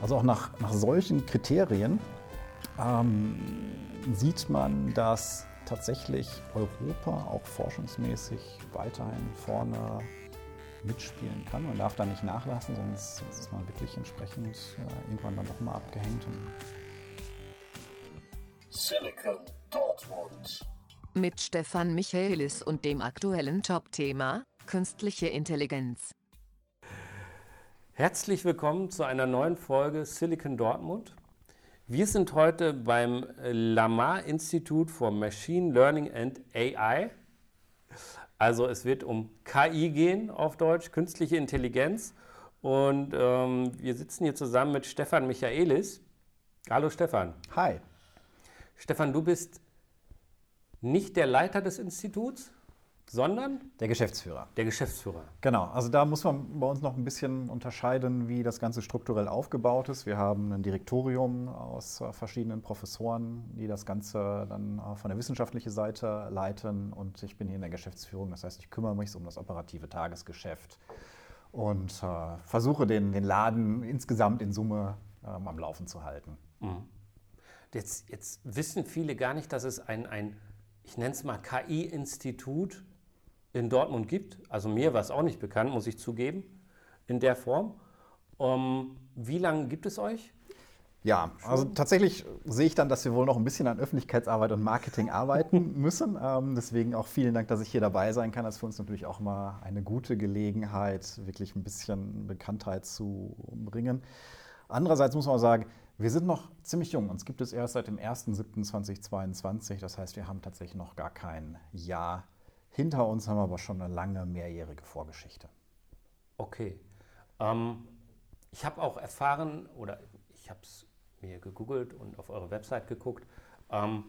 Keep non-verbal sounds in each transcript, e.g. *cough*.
Also auch nach, nach solchen Kriterien ähm, sieht man, dass tatsächlich Europa auch forschungsmäßig weiterhin vorne mitspielen kann. Man darf da nicht nachlassen, sonst ist man wirklich entsprechend äh, irgendwann dann doch mal abgehängt. Silicon Dortmund. Mit Stefan Michaelis und dem aktuellen Top-Thema Künstliche Intelligenz. Herzlich willkommen zu einer neuen Folge Silicon Dortmund. Wir sind heute beim Lamar Institute for Machine Learning and AI. Also es wird um KI gehen auf Deutsch, künstliche Intelligenz. Und ähm, wir sitzen hier zusammen mit Stefan Michaelis. Hallo Stefan. Hi. Stefan, du bist nicht der Leiter des Instituts, sondern der Geschäftsführer. Der Geschäftsführer. Genau, also da muss man bei uns noch ein bisschen unterscheiden, wie das Ganze strukturell aufgebaut ist. Wir haben ein Direktorium aus äh, verschiedenen Professoren, die das Ganze dann äh, von der wissenschaftlichen Seite leiten und ich bin hier in der Geschäftsführung. Das heißt, ich kümmere mich um das operative Tagesgeschäft und äh, versuche den, den Laden insgesamt in Summe ähm, am Laufen zu halten. Mhm. Jetzt, jetzt wissen viele gar nicht, dass es ein, ein ich nenne es mal KI-Institut in Dortmund gibt. Also mir war es auch nicht bekannt, muss ich zugeben, in der Form. Um, wie lange gibt es euch? Ja, also tatsächlich sehe ich dann, dass wir wohl noch ein bisschen an Öffentlichkeitsarbeit und Marketing arbeiten *laughs* müssen. Ähm, deswegen auch vielen Dank, dass ich hier dabei sein kann. Das ist für uns natürlich auch mal eine gute Gelegenheit, wirklich ein bisschen Bekanntheit zu bringen. Andererseits muss man auch sagen, wir sind noch ziemlich jung. Uns gibt es erst seit dem 1.7.2022. Das heißt, wir haben tatsächlich noch gar kein Jahr hinter uns haben wir aber schon eine lange mehrjährige Vorgeschichte. Okay. Ähm, ich habe auch erfahren, oder ich habe es mir gegoogelt und auf eure Website geguckt, ähm,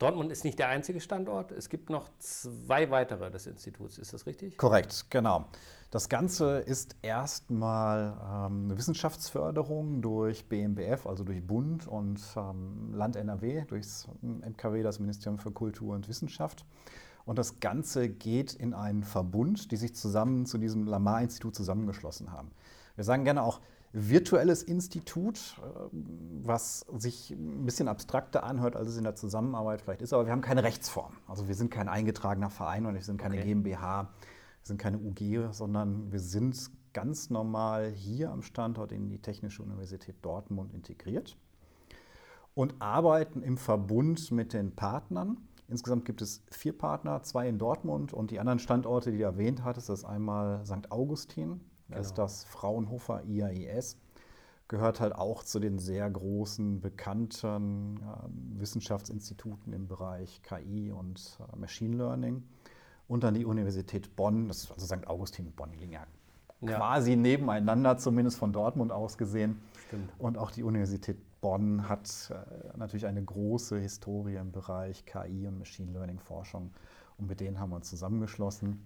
Dortmund ist nicht der einzige Standort. Es gibt noch zwei weitere des Instituts. Ist das richtig? Korrekt, genau. Das Ganze ist erstmal ähm, eine Wissenschaftsförderung durch BMBF, also durch Bund und ähm, Land NRW, durchs MKW, das Ministerium für Kultur und Wissenschaft. Und das Ganze geht in einen Verbund, die sich zusammen zu diesem Lamar-Institut zusammengeschlossen haben. Wir sagen gerne auch virtuelles Institut, äh, was sich ein bisschen abstrakter anhört, als es in der Zusammenarbeit vielleicht ist, aber wir haben keine Rechtsform. Also wir sind kein eingetragener Verein und wir sind keine okay. GmbH, wir sind keine UG, sondern wir sind ganz normal hier am Standort in die Technische Universität Dortmund integriert und arbeiten im Verbund mit den Partnern Insgesamt gibt es vier Partner, zwei in Dortmund und die anderen Standorte, die du erwähnt hattest, das ist einmal St. Augustin, da genau. ist das Fraunhofer IAIS, gehört halt auch zu den sehr großen, bekannten äh, Wissenschaftsinstituten im Bereich KI und äh, Machine Learning. Und dann die Universität Bonn, das ist also St. Augustin und Bonn, die liegen ja, ja, quasi nebeneinander, zumindest von Dortmund aus gesehen. Stimmt. Und auch die Universität Bonn hat äh, natürlich eine große Historie im Bereich KI und Machine Learning Forschung und mit denen haben wir uns zusammengeschlossen.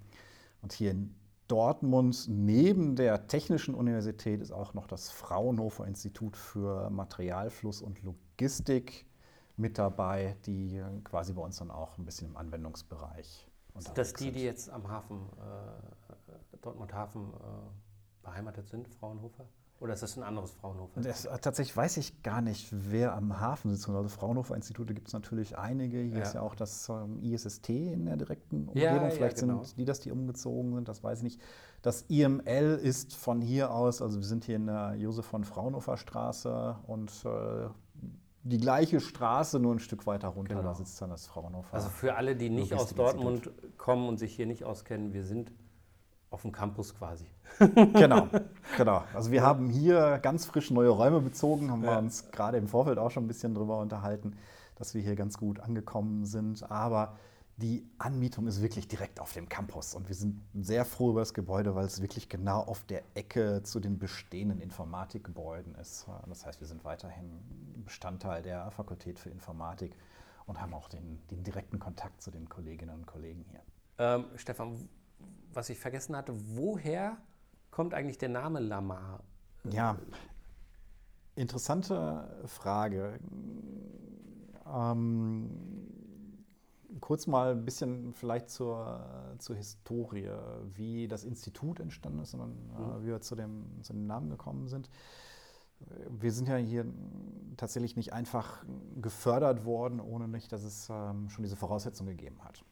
Und hier in Dortmund neben der Technischen Universität ist auch noch das Fraunhofer Institut für Materialfluss und Logistik mit dabei, die quasi bei uns dann auch ein bisschen im Anwendungsbereich sind. Das die, die jetzt am Hafen, äh, Dortmund Hafen äh, beheimatet sind, Fraunhofer? Oder ist das ein anderes Fraunhofer? Das, äh, tatsächlich weiß ich gar nicht, wer am Hafen sitzt. Also Fraunhofer-Institute gibt es natürlich einige. Hier ja. ist ja auch das ähm, ISST in der direkten Umgebung. Ja, Vielleicht ja, genau. sind die das, die umgezogen sind, das weiß ich nicht. Das IML ist von hier aus, also wir sind hier in der Josef von Fraunhofer Straße und äh, die gleiche Straße, nur ein Stück weiter runter, genau. da sitzt dann das Fraunhofer. Also für alle, die nicht aus Dortmund kommen und sich hier nicht auskennen, wir sind auf dem Campus quasi. genau, genau. Also wir haben hier ganz frisch neue Räume bezogen, haben ja. wir uns gerade im Vorfeld auch schon ein bisschen drüber unterhalten, dass wir hier ganz gut angekommen sind. Aber die Anmietung ist wirklich direkt auf dem Campus und wir sind sehr froh über das Gebäude, weil es wirklich genau auf der Ecke zu den bestehenden Informatikgebäuden ist. Das heißt, wir sind weiterhin Bestandteil der Fakultät für Informatik und haben auch den, den direkten Kontakt zu den Kolleginnen und Kollegen hier. Ähm, Stefan, was ich vergessen hatte, woher kommt eigentlich der Name Lamar? Ja, interessante Frage. Ähm, kurz mal ein bisschen vielleicht zur, zur Historie, wie das Institut entstanden ist und äh, mhm. wie wir zu dem, zu dem Namen gekommen sind. wir sind ja hier tatsächlich nicht einfach gefördert worden, ohne nicht, dass es ähm, schon diese Voraussetzungen gegeben hat.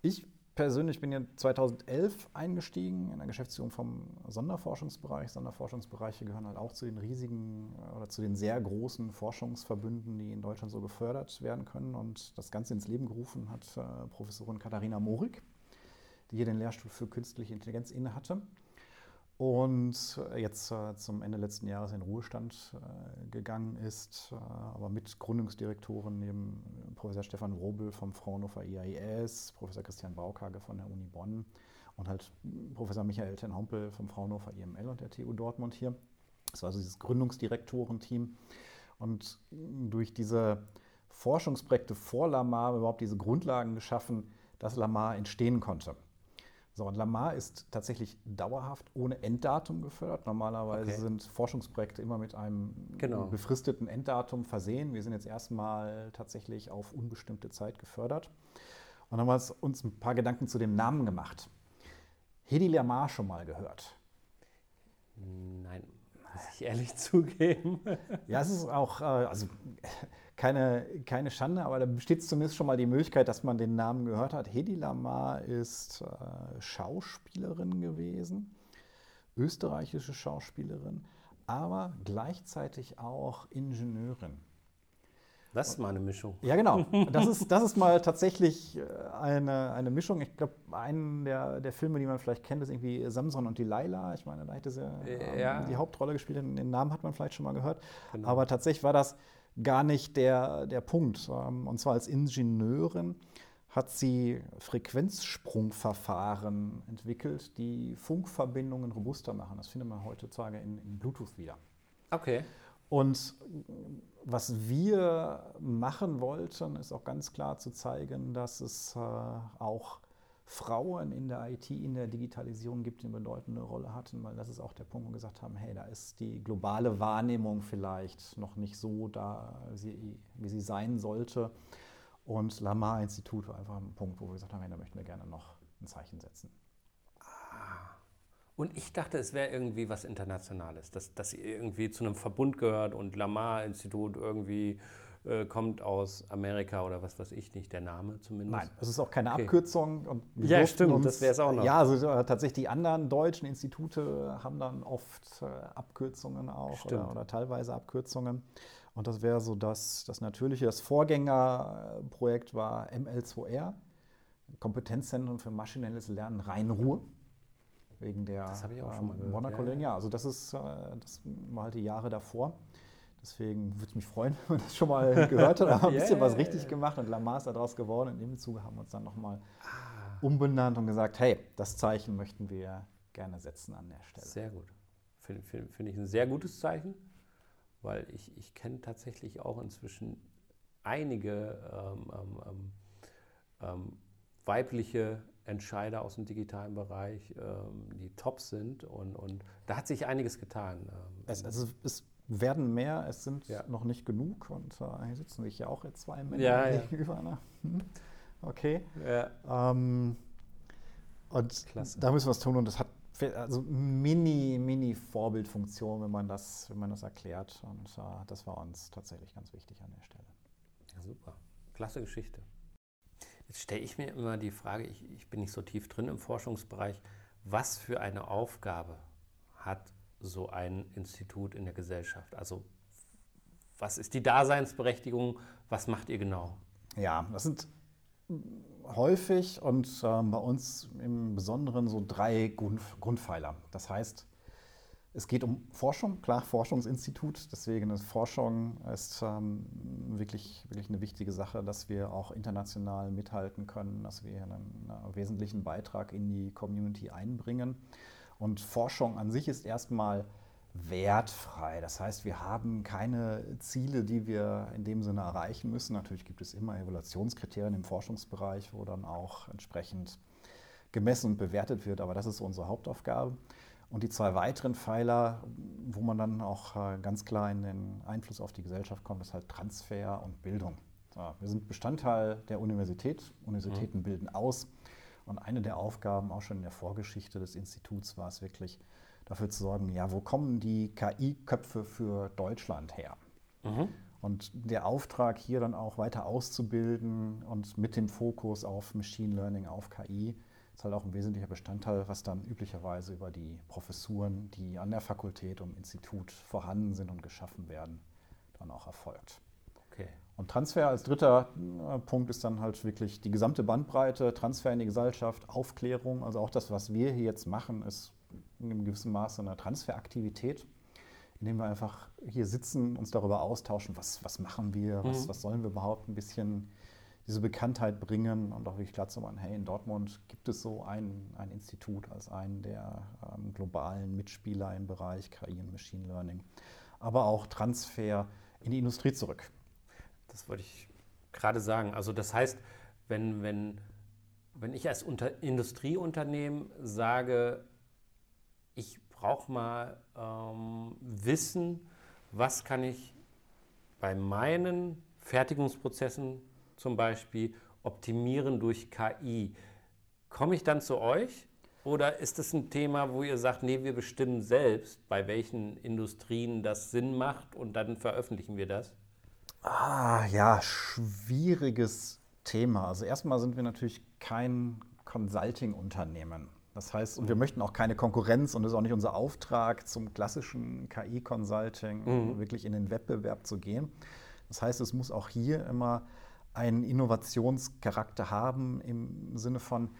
Ich persönlich bin ja 2011 eingestiegen in der Geschäftsführung vom Sonderforschungsbereich. Sonderforschungsbereiche gehören halt auch zu den riesigen äh, oder zu den sehr großen Forschungsverbünden, die in Deutschland so gefördert werden können. Und das Ganze ins Leben gerufen hat äh, Professorin Katharina Morik, die hier den Lehrstuhl für künstliche Intelligenz innehatte und jetzt äh, zum Ende letzten Jahres in Ruhestand äh, gegangen ist, äh, aber mit Gründungsdirektoren neben Professor Stefan Wrobel vom Fraunhofer IAIS, Professor Christian Baukage von der Uni Bonn und halt Professor Michael Ten Hompel vom Fraunhofer IML und der TU Dortmund hier. Das war also dieses Gründungsdirektorenteam. Und durch diese Forschungsprojekte vor Lamar überhaupt diese Grundlagen geschaffen, dass Lamar entstehen konnte. So, und Lamar ist tatsächlich dauerhaft ohne Enddatum gefördert. Normalerweise okay. sind Forschungsprojekte immer mit einem genau. befristeten Enddatum versehen. Wir sind jetzt erstmal tatsächlich auf unbestimmte Zeit gefördert. Und haben uns ein paar Gedanken zu dem Namen gemacht. Hedi Lamar schon mal gehört? Nein, muss ich ehrlich *laughs* zugeben. Ja, es ist auch, äh, also keine, keine Schande, aber da besteht zumindest schon mal die Möglichkeit, dass man den Namen gehört hat. Hedi Lamar ist äh, Schauspielerin gewesen, österreichische Schauspielerin, aber gleichzeitig auch Ingenieurin. Das ist mal eine Mischung. Ja, genau. *laughs* Das ist, das ist mal tatsächlich äh, eine, eine Mischung. Ich glaube, einen der, der Filme, die man vielleicht kennt, ist irgendwie Samson und Delilah. Ich meine, da hätte sie ähm, ja. die Hauptrolle gespielt. Den Namen hat man vielleicht schon mal gehört. Genau. Aber tatsächlich war das gar nicht der, der Punkt. Ähm, und zwar als Ingenieurin hat sie Frequenzsprungverfahren entwickelt, die Funkverbindungen robuster machen. Das findet man heutzutage in, in Bluetooth wieder. Okay. Und was wir machen wollten, ist auch ganz klar zu zeigen, dass es äh, auch Frauen in der IT, in der Digitalisierung gibt, die eine bedeutende Rolle hatten, weil das ist auch der Punkt, wo wir gesagt haben, hey, da ist die globale Wahrnehmung vielleicht noch nicht so da, wie sie sein sollte. Und Lamar-Institut war einfach ein Punkt, wo wir gesagt haben, hey, da möchten wir gerne noch ein Zeichen setzen. Ah. Und ich dachte, es wäre irgendwie was Internationales, dass, dass ihr irgendwie zu einem Verbund gehört und Lamar-Institut irgendwie äh, kommt aus Amerika oder was weiß ich nicht, der Name zumindest. Nein, es ist auch keine okay. Abkürzung. Und ja, stimmt, uns, das wäre es auch noch. Ja, also äh, tatsächlich die anderen deutschen Institute haben dann oft äh, Abkürzungen auch oder, oder, teilweise Abkürzungen. Und das wäre so das, das Natürliche. Das Vorgängerprojekt war ML2R, Kompetenzzentrum für maschinelles Lernen Rhein-Ruhr wegen der das ähm, Monaco ja, ja. Also das ist äh, das war halt die Jahre davor. Deswegen würde es mich freuen, *laughs* wenn man das schon mal gehört hat, *laughs* aber ein bisschen was richtig gemacht und Lamar ist daraus geworden. Und im Zuge haben wir uns dann nochmal ah. umbenannt und gesagt, hey, das Zeichen möchten wir gerne setzen an der Stelle. Sehr gut. Finde find, find ich ein sehr gutes Zeichen, weil ich, ich kenne tatsächlich auch inzwischen einige ähm, ähm, ähm, ähm weibliche Entscheider aus dem digitalen Bereich, ähm, die top sind und, und da hat sich einiges getan. Ähm. Es, also es werden mehr, es sind ja. noch nicht genug und äh, hier sitzen sich ja auch jetzt zwei Männer ja, gegenüber. Ne? Hm. Okay. Ja. Ähm, und Klasse. da müssen wir was tun und das hat also mini, mini Vorbildfunktion, wenn man das, wenn man das erklärt. Und äh, das war uns tatsächlich ganz wichtig an der Stelle. Ja, super. Klasse Geschichte. Jetzt stelle ich mir immer die Frage, ich, ich bin nicht so tief drin im Forschungsbereich, was für eine Aufgabe hat so ein Institut in der Gesellschaft? Also was ist die Daseinsberechtigung? Was macht ihr genau? Ja, das sind häufig und äh, bei uns im Besonderen so drei Grund, Grundpfeiler. Das heißt, es geht um Forschung, klar, Forschungsinstitut. Deswegen ist Forschung ist ähm, wirklich, wirklich eine wichtige Sache, dass wir auch international mithalten können, dass wir einen, einen wesentlichen Beitrag in die Community einbringen. Und Forschung an sich ist erstmal wertfrei. Das heißt, wir haben keine Ziele, die wir in dem Sinne erreichen müssen. Natürlich gibt es immer Evaluationskriterien im Forschungsbereich, wo dann auch entsprechend gemessen und bewertet wird, aber das ist unsere Hauptaufgabe. Und die zwei weiteren Pfeiler, wo man dann auch äh, ganz klar in den Einfluss auf die Gesellschaft kommt, ist halt Transfer und Bildung. wir sind Bestandteil der Universität. Universitäten mhm. bilden aus. Und eine der Aufgaben auch schon in der Vorgeschichte des Instituts war es wirklich, dafür zu sorgen, ja, wo kommen die KI-Köpfe für Deutschland her? Mhm. Und der Auftrag hier dann auch weiter auszubilden und mit dem Fokus auf Machine Learning, auf KI, ist halt auch ein wesentlicher Bestandteil, was dann üblicherweise über die Professuren, die an der Fakultät und im Institut vorhanden sind und geschaffen werden, dann auch erfolgt. Und Transfer als dritter äh, Punkt ist dann halt wirklich die gesamte Bandbreite, Transfer in die Gesellschaft, Aufklärung. Also auch das, was wir hier jetzt machen, ist in einem gewissen Maße eine Transferaktivität indem wir einfach hier sitzen, uns darüber austauschen, was, was machen wir, was, Mhm. was sollen wir überhaupt ein bisschen diese Bekanntheit bringen und auch wirklich klar zu machen, hey, in Dortmund gibt es so ein, ein Institut als einen der ähm, globalen Mitspieler im Bereich KI und Machine Learning, aber auch Transfer in die Industrie zurück. Das wollte ich gerade sagen. Also das heißt, wenn, wenn, wenn ich als Unter Industrieunternehmen sage, ich brauche mal ähm, Wissen, was kann ich bei meinen Fertigungsprozessen zum Beispiel optimieren durch KI, komme ich dann zu euch? Oder ist das ein Thema, wo ihr sagt, nee, wir bestimmen selbst, bei welchen Industrien das Sinn macht und dann veröffentlichen wir das? Ah, ja, schwieriges Thema. Also erstmal sind wir natürlich kein Consulting-Unternehmen. Das heißt, und wir möchten auch keine Konkurrenz und das ist auch nicht unser Auftrag, zum klassischen KI-Consulting wirklich in den Wettbewerb zu gehen. Das heißt, es muss auch hier immer einen Innovationscharakter haben im Sinne von,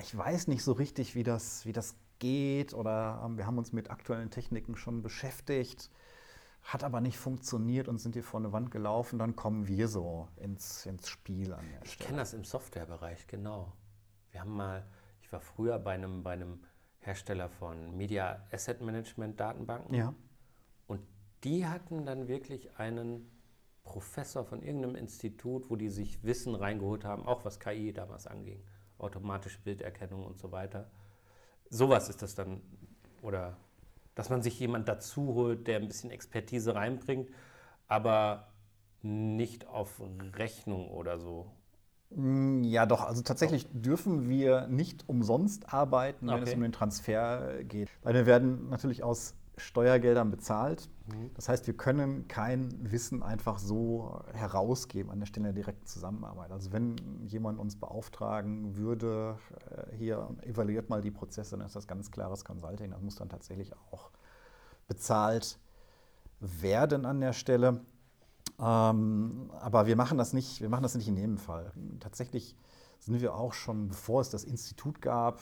ich weiß nicht so richtig, wie das, wie das geht oder ähm, wir haben uns mit aktuellen Techniken schon beschäftigt, hat aber nicht funktioniert und sind hier vor eine Wand gelaufen, dann kommen wir so ins, ins Spiel an der Ich Stelle. kenne das im Softwarebereich, genau. Wir haben mal, ich war früher bei einem, bei einem Hersteller von Media Asset Management Datenbanken Ja. und die hatten dann wirklich einen Professor von irgendeinem Institut, wo die sich Wissen reingeholt haben, auch was KI damals anging, automatische Bilderkennung und so weiter. Sowas ist das dann, oder dass man sich jemand dazu holt, der ein bisschen Expertise reinbringt, aber nicht auf Rechnung oder so. Mm, Ja, doch. Also tatsächlich dürfen wir nicht umsonst arbeiten, wenn es Okay. um den Transfer geht. Weil wir werden natürlich aus Steuergeldern bezahlt. Mhm. Das heißt, wir können kein Wissen einfach so herausgeben an der Stelle der direkten Zusammenarbeit. Also wenn jemand uns beauftragen würde, äh, hier evaluiert mal die Prozesse, dann ist das ganz klares Consulting. Das muss dann tatsächlich auch bezahlt werden an der Stelle. Ähm, aber wir machen das nicht, wir machen das nicht in jedem Fall. Tatsächlich sind wir auch schon, bevor es das Institut gab,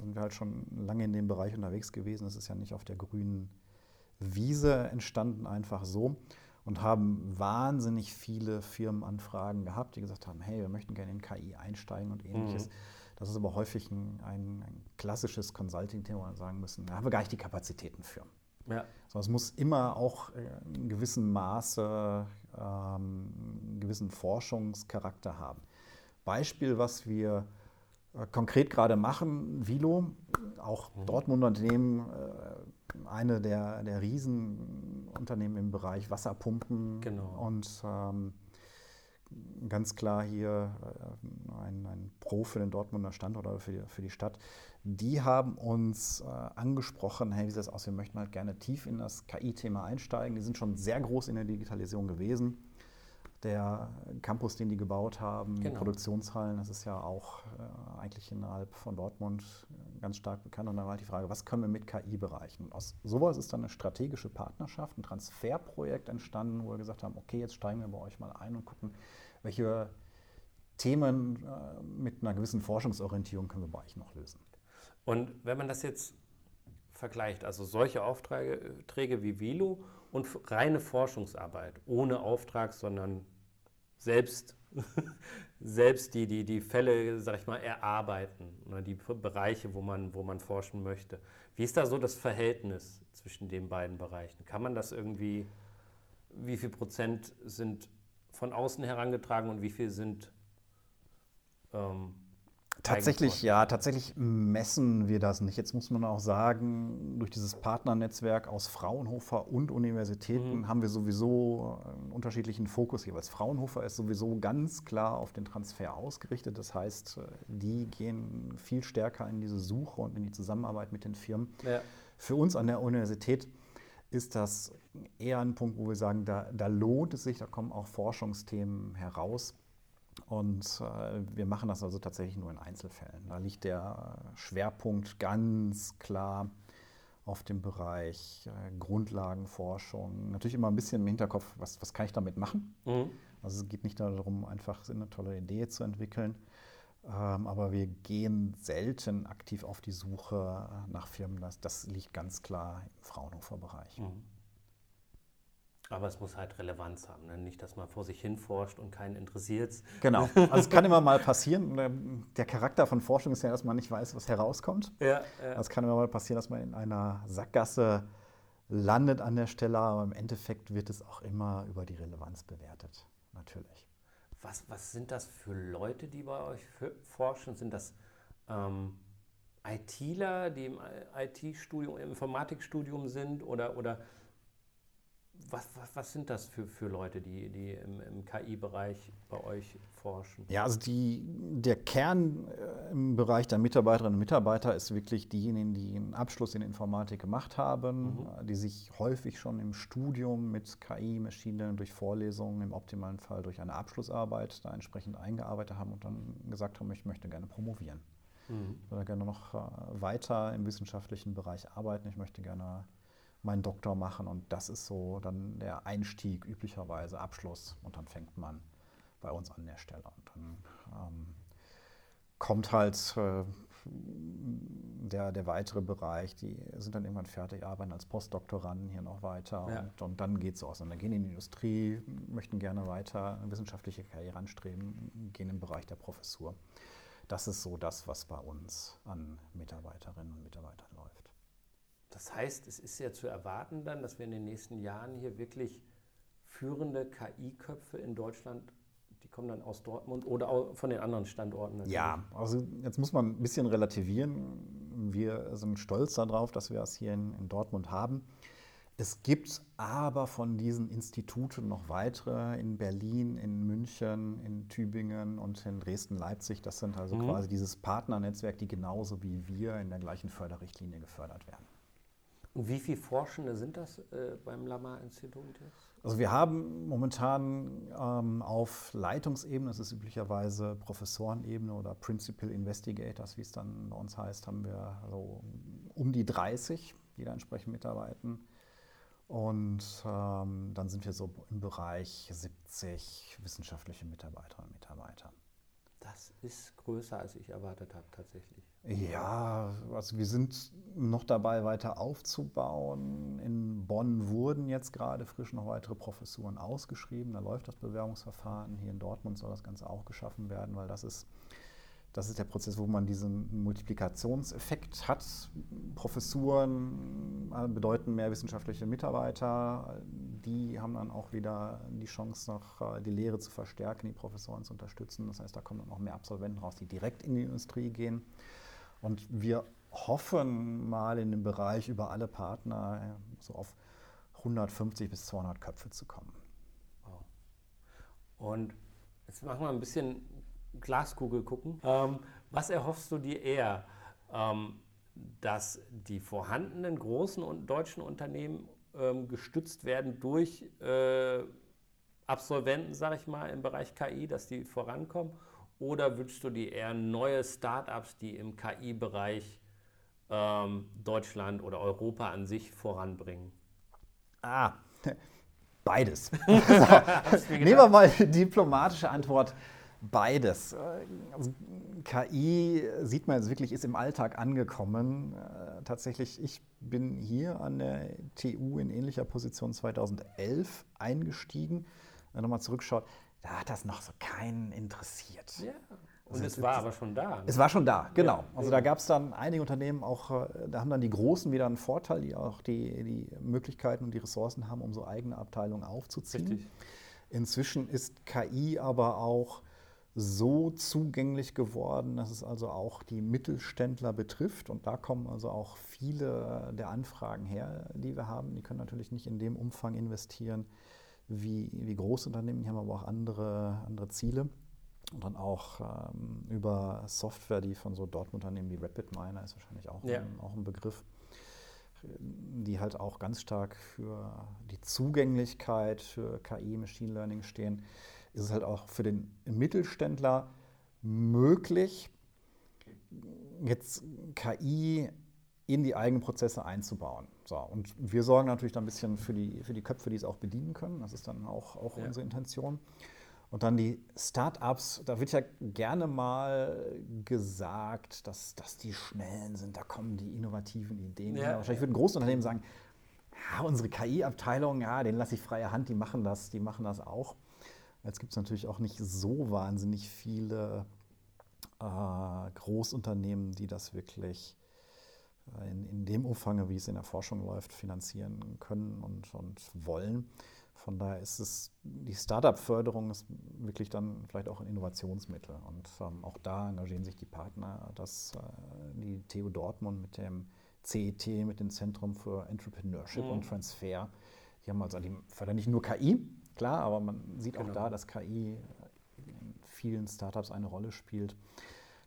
sind wir halt schon lange in dem Bereich unterwegs gewesen. Es ist ja nicht auf der grünen Wiese entstanden, einfach so. Und haben wahnsinnig viele Firmenanfragen gehabt, die gesagt haben, hey, wir möchten gerne in KI einsteigen und ähnliches. Das ist aber häufig ein, ein, ein klassisches Consulting-Thema, wo wir sagen müssen, da haben wir gar nicht die Kapazitäten für. Ja. So, es muss immer auch äh, in gewissem Maße ähm, einen gewissen Forschungscharakter haben. Beispiel, was wir äh, konkret gerade machen, Vilo, auch Dortmunder Unternehmen, äh, eine der, der Riesenunternehmen im Bereich Wasserpumpen Genau. und ähm, ganz klar hier äh, ein, ein Pro für den Dortmunder Standort oder für die, für die Stadt. Die haben uns äh, angesprochen, hey, wie sieht das aus? Wir möchten halt gerne tief in das KI-Thema einsteigen. Die sind schon sehr groß in der Digitalisierung gewesen. Der Campus, den die gebaut haben, Genau. Produktionshallen, das ist ja auch äh, eigentlich innerhalb von Dortmund äh, ganz stark bekannt. Und dann war halt die Frage, was können wir mit KI bereichen? Und aus sowas ist dann eine strategische Partnerschaft, ein Transferprojekt entstanden, wo wir gesagt haben, okay, jetzt steigen wir bei euch mal ein und gucken, welche Themen äh, mit einer gewissen Forschungsorientierung können wir bei euch noch lösen. Und wenn man das jetzt vergleicht, also solche Aufträge wie Vilo und reine Forschungsarbeit, ohne Auftrag, sondern selbst, *laughs* selbst die, die, die Fälle, sag ich mal, erarbeiten oder die Bereiche, wo man, wo man forschen möchte. Wie ist da so das Verhältnis zwischen den beiden Bereichen? Kann man das irgendwie, wie viel Prozent sind von außen herangetragen und wie viel sind ähm, Tatsächlich, ja, tatsächlich messen wir das nicht. Jetzt muss man auch sagen, durch dieses Partnernetzwerk aus Fraunhofer und Universitäten Mhm. haben wir sowieso einen unterschiedlichen Fokus jeweils. Fraunhofer ist sowieso ganz klar auf den Transfer ausgerichtet. Das heißt, die gehen viel stärker in diese Suche und in die Zusammenarbeit mit den Firmen. Ja. Für uns an der Universität ist das eher ein Punkt, wo wir sagen, da, da lohnt es sich, da kommen auch Forschungsthemen heraus. Und äh, wir machen das also tatsächlich nur in Einzelfällen. Da liegt der Schwerpunkt ganz klar auf dem Bereich äh, Grundlagenforschung. Natürlich immer ein bisschen im Hinterkopf, was, was kann ich damit machen? Mhm. Also es geht nicht darum, einfach eine tolle Idee zu entwickeln, ähm, aber wir gehen selten aktiv auf die Suche nach Firmen. Das, das liegt ganz klar im Fraunhofer-Bereich. Mhm. Aber es muss halt Relevanz haben. Ne? Nicht, dass man vor sich hin forscht und keinen interessiert. Genau. Also es kann immer mal passieren. Ähm, Der Charakter von Forschung ist ja, dass man nicht weiß, was herauskommt. Ja, ja. Es kann immer mal passieren, dass man in einer Sackgasse landet an der Stelle, aber im Endeffekt wird es auch immer über die Relevanz bewertet. Natürlich. Was, was sind das für Leute, die bei euch forschen? Sind das ähm, ITler, die im IT-Studium, im Informatikstudium sind? Oder, oder was, was, was sind das für, für Leute, die, die im, im KI-Bereich bei euch forschen? Ja, also die, der Kern äh, im Bereich der Mitarbeiterinnen und Mitarbeiter ist wirklich diejenigen, die einen Abschluss in Informatik gemacht haben, äh, die sich häufig schon im Studium mit KI, Machine Learning durch Vorlesungen, im optimalen Fall durch eine Abschlussarbeit da entsprechend eingearbeitet haben und dann gesagt haben, ich möchte gerne promovieren. Mhm. Ich würde gerne noch äh, weiter im wissenschaftlichen Bereich arbeiten. Ich möchte gerne meinen Doktor machen und das ist so dann der Einstieg üblicherweise, Abschluss und dann fängt man bei uns an der Stelle und dann ähm, kommt halt äh, der, der weitere Bereich, die sind dann irgendwann fertig, arbeiten als Postdoktoranden hier noch weiter Ja. und, und dann geht es aus. Und dann gehen in die Industrie, möchten gerne weiter eine wissenschaftliche Karriere anstreben, gehen im Bereich der Professur. Das ist so das, was bei uns an Mitarbeiterinnen und Mitarbeitern läuft. Das heißt, es ist ja zu erwarten dann, dass wir in den nächsten Jahren hier wirklich führende KI-Köpfe in Deutschland, die kommen dann aus Dortmund oder auch von den anderen Standorten. natürlich. Ja, also jetzt muss man ein bisschen relativieren. Wir sind stolz darauf, dass wir es hier in, in Dortmund haben. Es gibt aber von diesen Instituten noch weitere in Berlin, in München, in Tübingen und in Dresden-Leipzig. Das sind also Mhm. quasi dieses Partnernetzwerk, die genauso wie wir in der gleichen Förderrichtlinie gefördert werden. Und wie viele Forschende sind das äh, beim Lamar-Institut jetzt? Also wir haben momentan ähm, auf Leitungsebene, das ist üblicherweise Professorenebene oder Principal Investigators, wie es dann bei uns heißt, haben wir so um die 30, die da entsprechend mitarbeiten. Und ähm, dann sind wir so im Bereich 70 wissenschaftliche Mitarbeiterinnen und Mitarbeiter. Das ist größer, als ich erwartet habe, tatsächlich. Ja, also wir sind noch dabei, weiter aufzubauen. In Bonn wurden jetzt gerade frisch noch weitere Professuren ausgeschrieben. Da läuft das Bewerbungsverfahren. Hier in Dortmund soll das Ganze auch geschaffen werden, weil das ist, das ist der Prozess, wo man diesen Multiplikationseffekt hat. Professuren äh, bedeuten mehr wissenschaftliche Mitarbeiter. Die haben dann auch wieder die Chance, noch äh, die Lehre zu verstärken, die Professoren zu unterstützen. Das heißt, da kommen dann auch mehr Absolventen raus, die direkt in die Industrie gehen. Und wir hoffen mal in dem Bereich über alle Partner äh, so auf 150 bis 200 Köpfe zu kommen. Und jetzt machen wir ein bisschen Glaskugel gucken. Ähm, was erhoffst du dir eher? Ähm, dass die vorhandenen großen und deutschen Unternehmen ähm, gestützt werden durch äh, Absolventen, sage ich mal, im Bereich KI, dass die vorankommen? Oder wünschst du dir eher neue Startups, die im KI-Bereich ähm, Deutschland oder Europa an sich voranbringen? Ah, *laughs* beides. *laughs* nehmen wir mal die diplomatische Antwort. Beides. Also, KI sieht man jetzt wirklich, ist im Alltag angekommen. Äh, tatsächlich, ich bin hier an der TU in ähnlicher Position 2011 eingestiegen. Wenn man nochmal zurückschaut, da hat das noch so keinen interessiert. Ja. Und es war aber schon da. ne? Es war schon da, genau. Ja, also da gab es dann einige Unternehmen auch, äh, da haben dann die Großen wieder einen Vorteil, die auch die, die Möglichkeiten und die Ressourcen haben, um so eigene Abteilungen aufzuziehen. Richtig. Inzwischen ist KI aber auch so zugänglich geworden, dass es also auch die Mittelständler betrifft. Und da kommen also auch viele der Anfragen her, die wir haben. Die können natürlich nicht in dem Umfang investieren wie, wie Großunternehmen, die haben aber auch andere, andere Ziele. Und dann auch ähm, über Software, die von so Dortmund-Unternehmen wie RapidMiner ist wahrscheinlich auch, Ja. ein, auch ein Begriff, die halt auch ganz stark für die Zugänglichkeit für KI, Machine Learning stehen, ist es halt auch für den Mittelständler möglich, jetzt KI in die eigenen Prozesse einzubauen. So, und wir sorgen natürlich dann ein bisschen für die, für die Köpfe, die es auch bedienen können. Das ist dann auch, auch Ja. unsere Intention. Und dann die Startups, da wird ja gerne mal gesagt, dass, dass die schnellen sind, da kommen die innovativen Ideen. Ja. Wahrscheinlich würden Großunternehmen sagen, ja, unsere KI-Abteilung, ja, den lasse ich freie Hand, die machen das, die machen das auch. Jetzt gibt es natürlich auch nicht so wahnsinnig viele äh, Großunternehmen, die das wirklich äh, in, in dem Umfang, wie es in der Forschung läuft, finanzieren können und, und wollen. Von daher ist es, die Startup-Förderung ist wirklich dann vielleicht auch ein Innovationsmittel. Und ähm, auch da engagieren sich die Partner, dass äh, die TU Dortmund mit dem CET, mit dem Zentrum für Entrepreneurship Mhm. und Transfer, die haben also, die fördern nicht nur KI, klar, aber man sieht auch Genau. da, dass KI in vielen Startups eine Rolle spielt.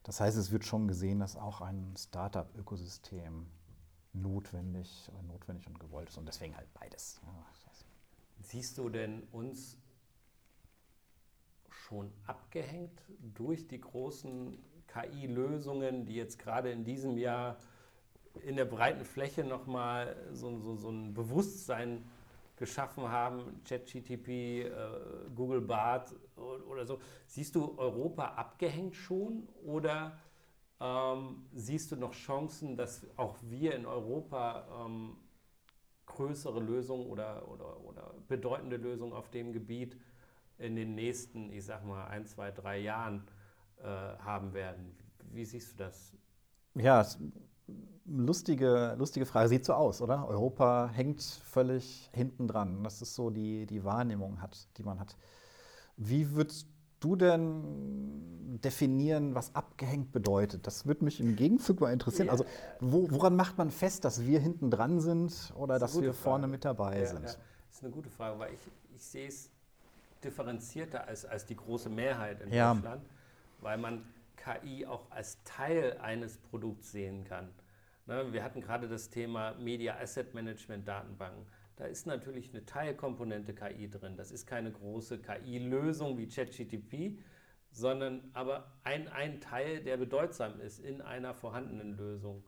Das heißt, es wird schon gesehen, dass auch ein Startup-Ökosystem notwendig, äh, notwendig und gewollt ist und deswegen halt beides. Ja, Siehst du denn uns schon abgehängt durch die großen KI-Lösungen, die jetzt gerade in diesem Jahr in der breiten Fläche nochmal so, so, so ein Bewusstsein geschaffen haben, ChatGTP, äh, Google Bart oder so. Siehst du Europa abgehängt schon oder ähm, siehst du noch Chancen, dass auch wir in Europa ähm, größere Lösungen oder, oder, oder bedeutende Lösungen auf dem Gebiet in den nächsten, ich sag mal, ein, zwei, drei Jahren äh, haben werden? Wie siehst du das? Ja, lustige, lustige Frage. Sieht so aus, oder? Europa hängt völlig hinten dran. Das ist so die, die Wahrnehmung, hat, die man hat. Wie würdest du denn definieren, was abgehängt bedeutet? Das würde mich im Gegenzug mal interessieren. Ja. Also, wo, woran macht man fest, dass wir hinten dran sind oder Das dass wir gute vorne Frage. mit dabei Ja, sind? ja, das ist eine gute Frage, weil ich, ich sehe es differenzierter als, als die große Mehrheit in. Deutschland, weil man KI auch als Teil eines Produkts sehen kann. Ne, wir hatten gerade das Thema Media Asset Management Datenbanken. Da ist natürlich eine Teilkomponente KI drin. Das ist keine große KI-Lösung wie ChatGTP, sondern aber ein, ein Teil, der bedeutsam ist in einer vorhandenen Lösung.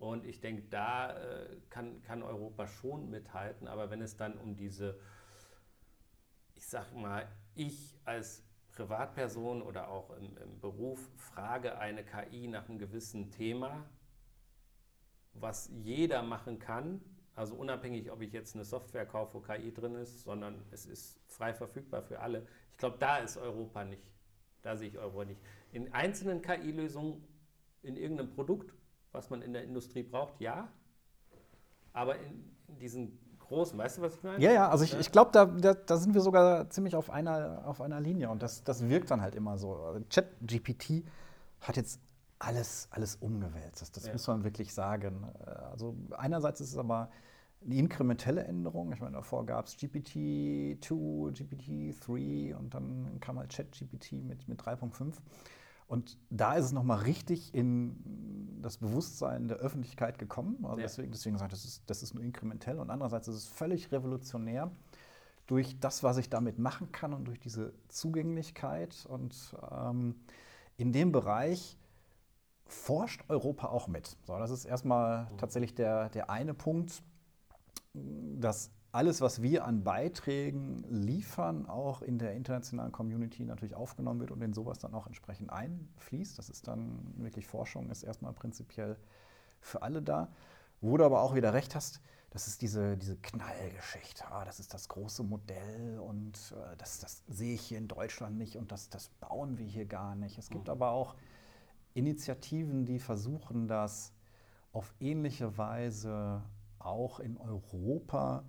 Und ich denke, da äh, kann, kann Europa schon mithalten. Aber wenn es dann um diese, ich sag mal, ich als Privatperson oder auch im, im Beruf frage eine KI nach einem gewissen Thema, was jeder machen kann, also unabhängig, ob ich jetzt eine Software kaufe, wo KI drin ist, sondern es ist frei verfügbar für alle. Ich glaube, da ist Europa nicht. Da sehe ich Europa nicht. In einzelnen KI-Lösungen, in irgendeinem Produkt, was man in der Industrie braucht, ja. Aber in, in diesen großen, weißt du, was ich meine? Ja, ja, also ich, ich glaube, da, da, da sind wir sogar ziemlich auf einer, auf einer Linie und das, das wirkt dann halt immer so. ChatGPT hat jetzt alles, alles umgewälzt. Das, das Ja. muss man wirklich sagen. Äh, Also einerseits ist es aber eine inkrementelle Änderung. Ich meine, davor gab es GPT-2, GPT-3 und dann kam halt ChatGPT mit, mit 3.5. Und da ist es nochmal richtig in das Bewusstsein der Öffentlichkeit gekommen. Also Ja. deswegen, deswegen sage ich, das ist, das ist nur inkrementell. Und andererseits ist es völlig revolutionär durch das, was ich damit machen kann und durch diese Zugänglichkeit. Und ähm, in dem Bereich forscht Europa auch mit. So, das ist erstmal tatsächlich der, der eine Punkt, dass alles, was wir an Beiträgen liefern, auch in der internationalen Community natürlich aufgenommen wird und in sowas dann auch entsprechend einfließt. Das ist dann wirklich Forschung, ist erstmal prinzipiell für alle da. Wo du aber auch wieder recht hast, das ist diese, diese Knallgeschichte. Ah, das ist das große Modell und äh, das, das sehe ich hier in Deutschland nicht und das, das bauen wir hier gar nicht. Es gibt aber auch Initiativen, die versuchen, das auf ähnliche Weise auch in Europa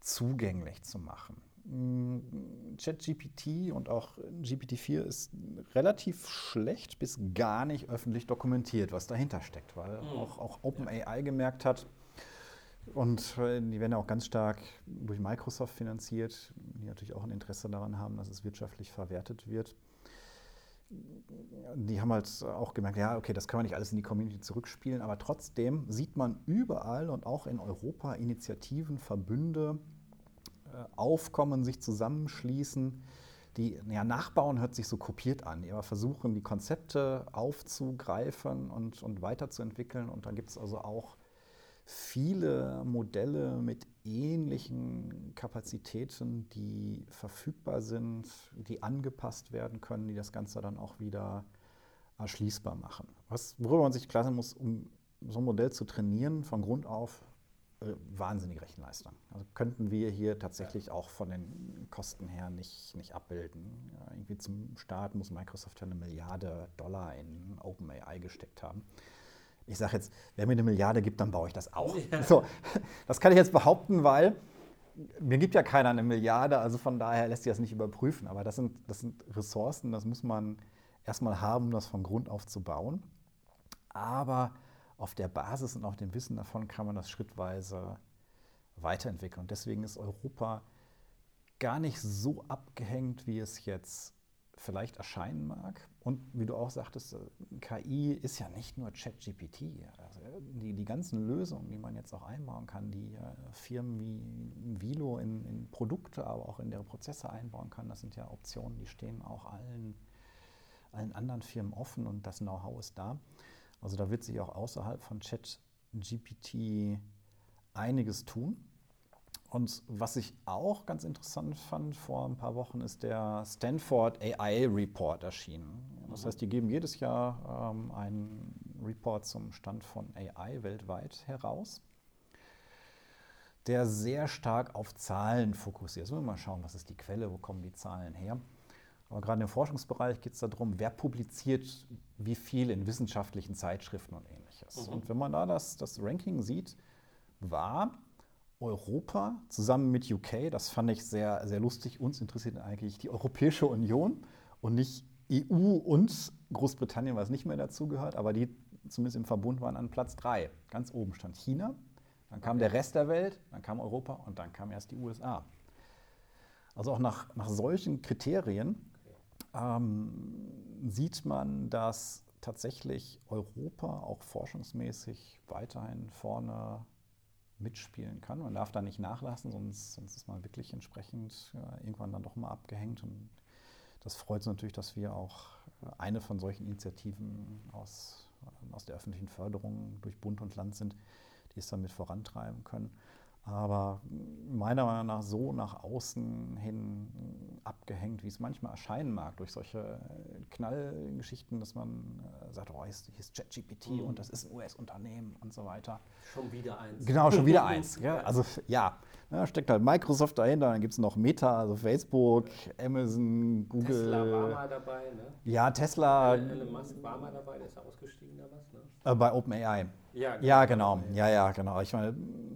zugänglich zu machen. Mm, ChatGPT und auch GPT-4 ist relativ schlecht bis gar nicht öffentlich dokumentiert, was dahinter steckt, weil Mhm. auch, auch OpenAI gemerkt hat, und äh, die werden ja auch ganz stark durch Microsoft finanziert, die natürlich auch ein Interesse daran haben, dass es wirtschaftlich verwertet wird. Die haben halt auch gemerkt, ja, okay, das kann man nicht alles in die Community zurückspielen, aber trotzdem sieht man überall und auch in Europa Initiativen, Verbünde äh, aufkommen, sich zusammenschließen, die ja, nachbauen hört sich so kopiert an, die aber versuchen, die Konzepte aufzugreifen und, und weiterzuentwickeln. Und da gibt es also auch viele Modelle mit ähnlichen Kapazitäten, die verfügbar sind, die angepasst werden können, die das Ganze dann auch wieder erschließbar machen. Was, worüber man sich klar sein muss, um so ein Modell zu trainieren, von Grund auf äh, wahnsinnige Rechenleistung. Also könnten wir hier tatsächlich auch von den Kosten her nicht, nicht abbilden. Ja, irgendwie zum Start muss Microsoft ja eine Milliarde Dollar in OpenAI gesteckt haben. Ich sage jetzt, wer mir eine Milliarde gibt, dann baue ich das auch. So, das kann ich jetzt behaupten, weil mir gibt ja keiner eine Milliarde, also von daher lässt sich das nicht überprüfen. Aber das sind, das sind Ressourcen, das muss man erstmal haben, um das von Grund auf zu bauen. Aber auf der Basis und auf dem Wissen davon kann man das schrittweise weiterentwickeln. Und deswegen ist Europa gar nicht so abgehängt, wie es jetzt vielleicht erscheinen mag. Und wie du auch sagtest, KI ist ja nicht nur ChatGPT. Also die, die ganzen Lösungen, die man jetzt auch einbauen kann, die Firmen wie Vilo in, in, Produkte, aber auch in ihre Prozesse einbauen kann, das sind ja Optionen, die stehen auch allen, allen anderen Firmen offen und das Know-how ist da. Also da wird sich auch außerhalb von ChatGPT einiges tun. Und was ich auch ganz interessant fand vor ein paar Wochen, ist der Stanford AI Report erschienen. Das heißt, die geben jedes Jahr ähm, einen Report zum Stand von AI weltweit heraus, der sehr stark auf Zahlen fokussiert. Müssen wir mal schauen, was ist die Quelle, wo kommen die Zahlen her. Aber gerade im Forschungsbereich geht es darum, wer publiziert wie viel in wissenschaftlichen Zeitschriften und ähnliches. Mhm. Und wenn man da das, das Ranking sieht, war Europa zusammen mit UK, das fand ich sehr, sehr lustig, uns interessiert eigentlich die Europäische Union und nicht EU und Großbritannien, was nicht mehr dazugehört, aber die zumindest im Verbund waren an Platz 3. Ganz oben stand China, dann kam der Rest der Welt, dann kam Europa und dann kam erst die USA. Also auch nach, nach solchen Kriterien ähm, sieht man, dass tatsächlich Europa auch forschungsmäßig weiterhin vorne mitspielen kann. Man darf da nicht nachlassen, sonst, sonst ist man wirklich entsprechend ja, irgendwann dann doch mal abgehängt. Und das freut uns natürlich, dass wir auch eine von solchen Initiativen aus, aus der öffentlichen Förderung durch Bund und Land sind, die es damit vorantreiben können. Aber meiner Meinung nach so nach außen hin abgehängt, wie es manchmal erscheinen mag, durch solche Knallgeschichten, dass man sagt, oh, hier ist, ChatGPT mhm. und das ist ein US-Unternehmen und so weiter. Schon wieder eins. Genau, schon wieder *laughs* eins. ja. Also ja, da steckt halt Microsoft dahinter, dann gibt es noch Meta, also Facebook, Amazon, Google. Tesla war mal dabei, ne? Ja, Tesla. Elon Musk war mal dabei, der ist ausgestiegen da was, ne? Äh, bei OpenAI. Ja, genau. Ja, genau. Ja, ja, genau. Ich meine,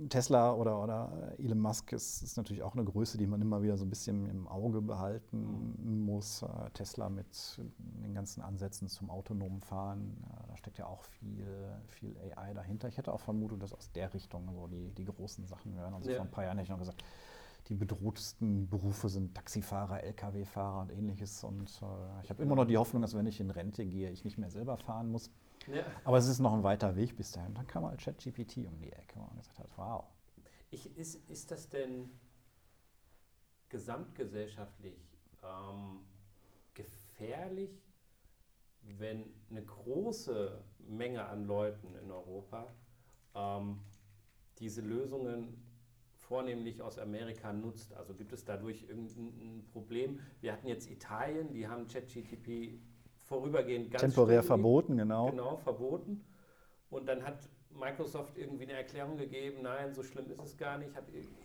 Tesla oder, oder Elon Musk ist, ist, natürlich auch eine Größe, die man immer wieder so ein bisschen im Auge behalten mhm. muss. Äh, Tesla mit den ganzen Ansätzen zum autonomen Fahren, äh, da steckt ja auch viel, viel AI dahinter. Ich hätte auch vermutet, dass aus der Richtung so die, die großen Sachen wären. Also ja. vor ein paar Jahren hätte ich noch gesagt, die bedrohtesten Berufe sind Taxifahrer, Lkw-Fahrer und ähnliches. Und äh, ich habe immer noch die Hoffnung, dass wenn ich in Rente gehe, ich nicht mehr selber fahren muss. Ja. Aber es ist noch ein weiter Weg bis dahin. Dann kam mal ChatGPT um die Ecke und gesagt hat, wow. Ich, ist, ist das denn gesamtgesellschaftlich ähm, gefährlich, wenn eine große Menge an Leuten in Europa ähm, diese Lösungen vornehmlich aus Amerika nutzt? Also gibt es dadurch irgendein Problem? Wir hatten jetzt Italien, die haben ChatGTP vorübergehend ganz temporär verboten, genau. Genau, verboten. Und dann hat Microsoft irgendwie eine Erklärung gegeben, nein, so schlimm ist es gar nicht.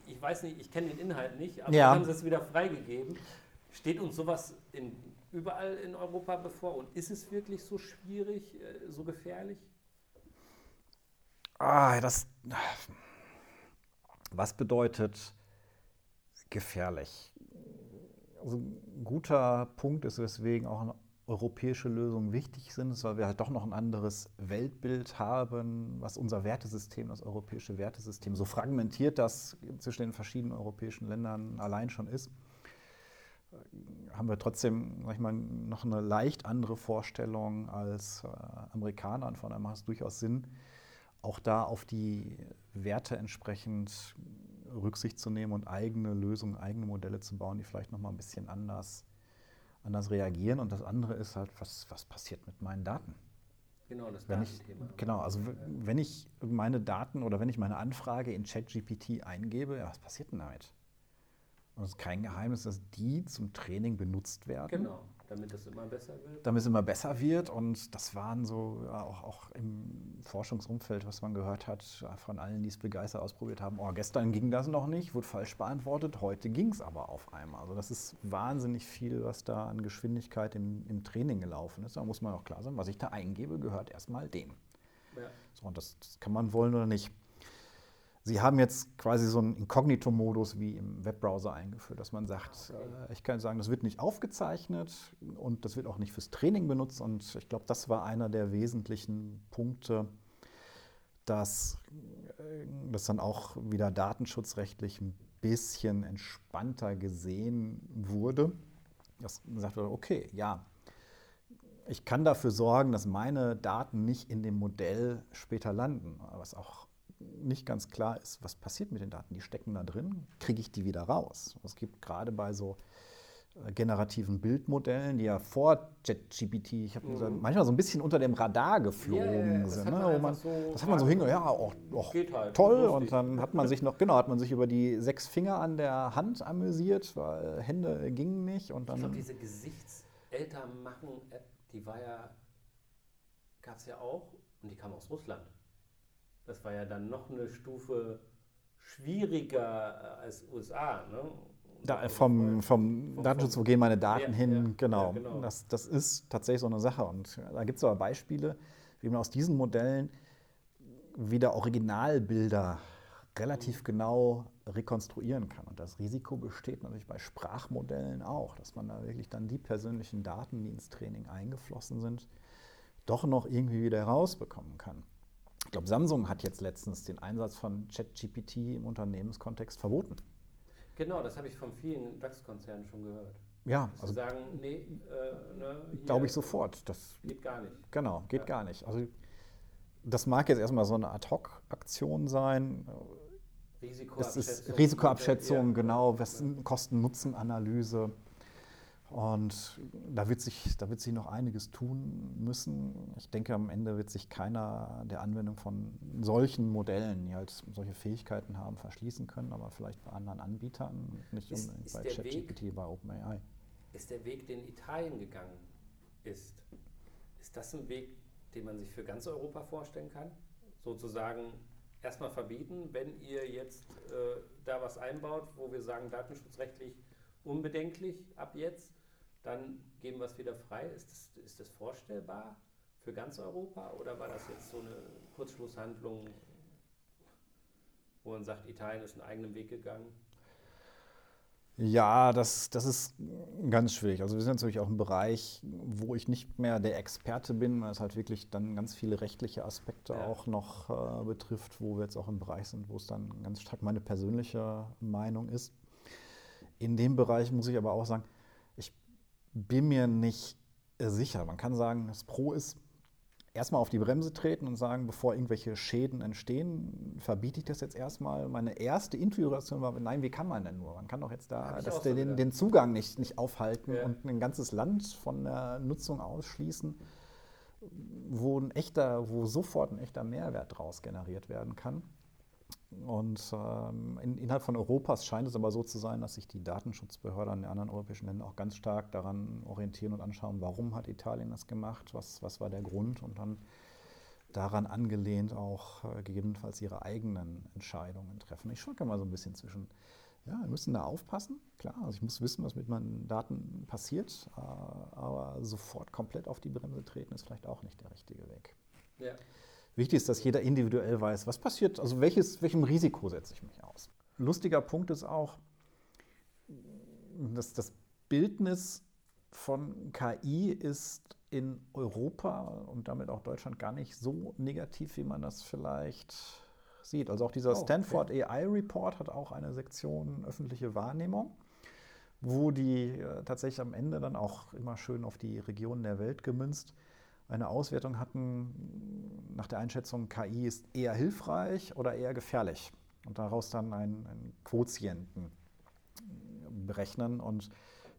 Ich weiß nicht, ich kenne den Inhalt nicht, aber ja. haben sie es wieder freigegeben. Steht uns sowas in, überall in Europa bevor und ist es wirklich so schwierig, äh, so gefährlich? Ah, das. Was bedeutet gefährlich? also ein guter Punkt ist, weswegen auch europäische Lösungen wichtig sind, weil wir halt doch noch ein anderes Weltbild haben, was unser Wertesystem, das europäische Wertesystem, so fragmentiert das zwischen den verschiedenen europäischen Ländern allein schon ist, haben wir trotzdem, sag ich mal, noch eine leicht andere Vorstellung als äh, Amerikaner. Und von daher macht es durchaus Sinn, auch da auf die Werte entsprechend Rücksicht zu nehmen und eigene Lösungen, eigene Modelle zu bauen, die vielleicht noch mal ein bisschen anders, anders reagieren. Und das andere ist halt, was, was passiert mit meinen Daten? Genau, das wenn ich, Genau, also wenn ich meine Daten oder wenn ich meine Anfrage in ChatGPT eingebe, ja, was passiert denn damit? Und es ist kein Geheimnis, dass die zum Training benutzt werden. Genau, damit das immer besser wird. damit es immer besser wird. Und das waren so ja, auch, auch im Forschungsumfeld, was man gehört hat, von allen, die es begeistert ausprobiert haben. Oh, gestern ging das noch nicht, wurde falsch beantwortet, heute ging es aber auf einmal. Also das ist wahnsinnig viel, was da an Geschwindigkeit im, im Training gelaufen ist. Da muss man auch klar sein, was ich da eingebe, gehört erstmal dem. Ja. So, und das, das kann man wollen oder nicht. Sie haben jetzt quasi so einen Inkognito-Modus wie im Webbrowser eingeführt, dass man sagt, äh, ich kann sagen, das wird nicht aufgezeichnet und das wird auch nicht fürs Training benutzt. Und ich glaube, das war einer der wesentlichen Punkte, dass äh, das dann auch wieder datenschutzrechtlich ein bisschen entspannter gesehen wurde. Dass gesagt wurde, okay, ja, ich kann dafür sorgen, dass meine Daten nicht in dem Modell später landen. Was auch nicht ganz klar ist, was passiert mit den Daten. Die stecken da drin, kriege ich die wieder raus? Es gibt gerade bei so äh, generativen Bildmodellen, die ja vor ChatGPT, ich habe gesagt, manchmal so ein bisschen unter dem Radar geflogen Mhm. Ja, ja, das sind. hat Ne? man man, so das hat man so hinge, ja, auch, auch Geht halt, toll. Und dann hat man sich noch, genau, hat man sich über die sechs Finger an der Hand amüsiert, weil Hände gingen nicht. Und Ich dann glaube, diese Gesichtsälter-Machen-App, die war ja, gab es ja auch und die kam aus Russland. Das war ja dann noch eine Stufe schwieriger äh, als USA. Ne? Da, äh, vom, vom vom- Datenschutz, wo gehen meine Daten Ja, hin? ja, genau. ja, genau. Das, das ist tatsächlich so eine Sache. Und da gibt es aber Beispiele, wie man aus diesen Modellen wieder Originalbilder relativ genau rekonstruieren kann. Und das Risiko besteht natürlich bei Sprachmodellen auch, dass man da wirklich dann die persönlichen Daten, die ins Training eingeflossen sind, doch noch irgendwie wieder herausbekommen kann. Ich glaube, Samsung hat jetzt letztens den Einsatz von ChatGPT im Unternehmenskontext verboten. Genau, das habe ich von vielen DAX-Konzernen schon gehört. Ja, Dass also sie sagen, nee, äh, ne, glaube ich sofort. Das Geht gar nicht. Genau, geht Ja. gar nicht. Also das mag jetzt erstmal so eine Ad-Hoc-Aktion sein. Es Risikoabschätzung. ist Risikoabschätzung, Ja. genau, was Kosten-Nutzen-Analyse. Und da wird, sich, da wird sich noch einiges tun müssen. Ich denke, am Ende wird sich keiner der Anwendung von solchen Modellen, die halt solche Fähigkeiten haben, verschließen können, aber vielleicht bei anderen Anbietern, nicht Ist- unbedingt ist bei der Weg- ChatGPT, bei OpenAI. ist der Weg, den Italien gegangen ist. Ist das ein Weg, den man sich für ganz Europa vorstellen kann? Sozusagen erstmal verbieten, wenn ihr jetzt äh, da was einbaut, wo wir sagen, datenschutzrechtlich unbedenklich ab jetzt, dann geben wir es wieder frei. Ist das, ist das vorstellbar für ganz Europa oder war das jetzt so eine Kurzschlusshandlung, wo man sagt, Italien ist einen eigenen Weg gegangen? Ja, das, das ist ganz schwierig. Also wir sind natürlich auch im Bereich, wo ich nicht mehr der Experte bin, weil es halt wirklich dann ganz viele rechtliche Aspekte Ja. auch noch äh, betrifft, wo wir jetzt auch im Bereich sind, wo es dann ganz stark meine persönliche Meinung ist. In dem Bereich muss ich aber auch sagen, ich bin mir nicht äh, sicher. Man kann sagen, das Pro ist, erstmal auf die Bremse treten und sagen, bevor irgendwelche Schäden entstehen, verbiete ich das jetzt erstmal. Meine erste Intuition war, nein, wie kann man denn nur? Man kann doch jetzt da das, so den, den Zugang nicht, nicht aufhalten Ja. und ein ganzes Land von der Nutzung ausschließen, wo, ein echter, wo sofort ein echter Mehrwert daraus generiert werden kann. Und ähm, in, innerhalb von Europas scheint es aber so zu sein, dass sich die Datenschutzbehörden in den anderen europäischen Ländern auch ganz stark daran orientieren und anschauen, warum hat Italien das gemacht, was, was war der Grund und dann daran angelehnt auch äh, gegebenenfalls ihre eigenen Entscheidungen treffen. Ich schwanke mal so ein bisschen zwischen, ja, wir müssen da aufpassen, klar, also ich muss wissen, was mit meinen Daten passiert, äh, aber sofort komplett auf die Bremse treten ist vielleicht auch nicht der richtige Weg. Ja. Wichtig ist, dass jeder individuell weiß, was passiert, also welches, welchem Risiko setze ich mich aus. Lustiger Punkt ist auch, dass das Bildnis von KI ist in Europa und damit auch Deutschland gar nicht so negativ, wie man das vielleicht sieht. Also auch dieser Oh, okay. Stanford AI Report hat auch eine Sektion öffentliche Wahrnehmung, wo die äh, tatsächlich am Ende dann auch immer schön auf die Regionen der Welt gemünzt eine Auswertung hatten nach der Einschätzung, KI ist eher hilfreich oder eher gefährlich. Und daraus dann einen, einen Quotienten berechnen. Und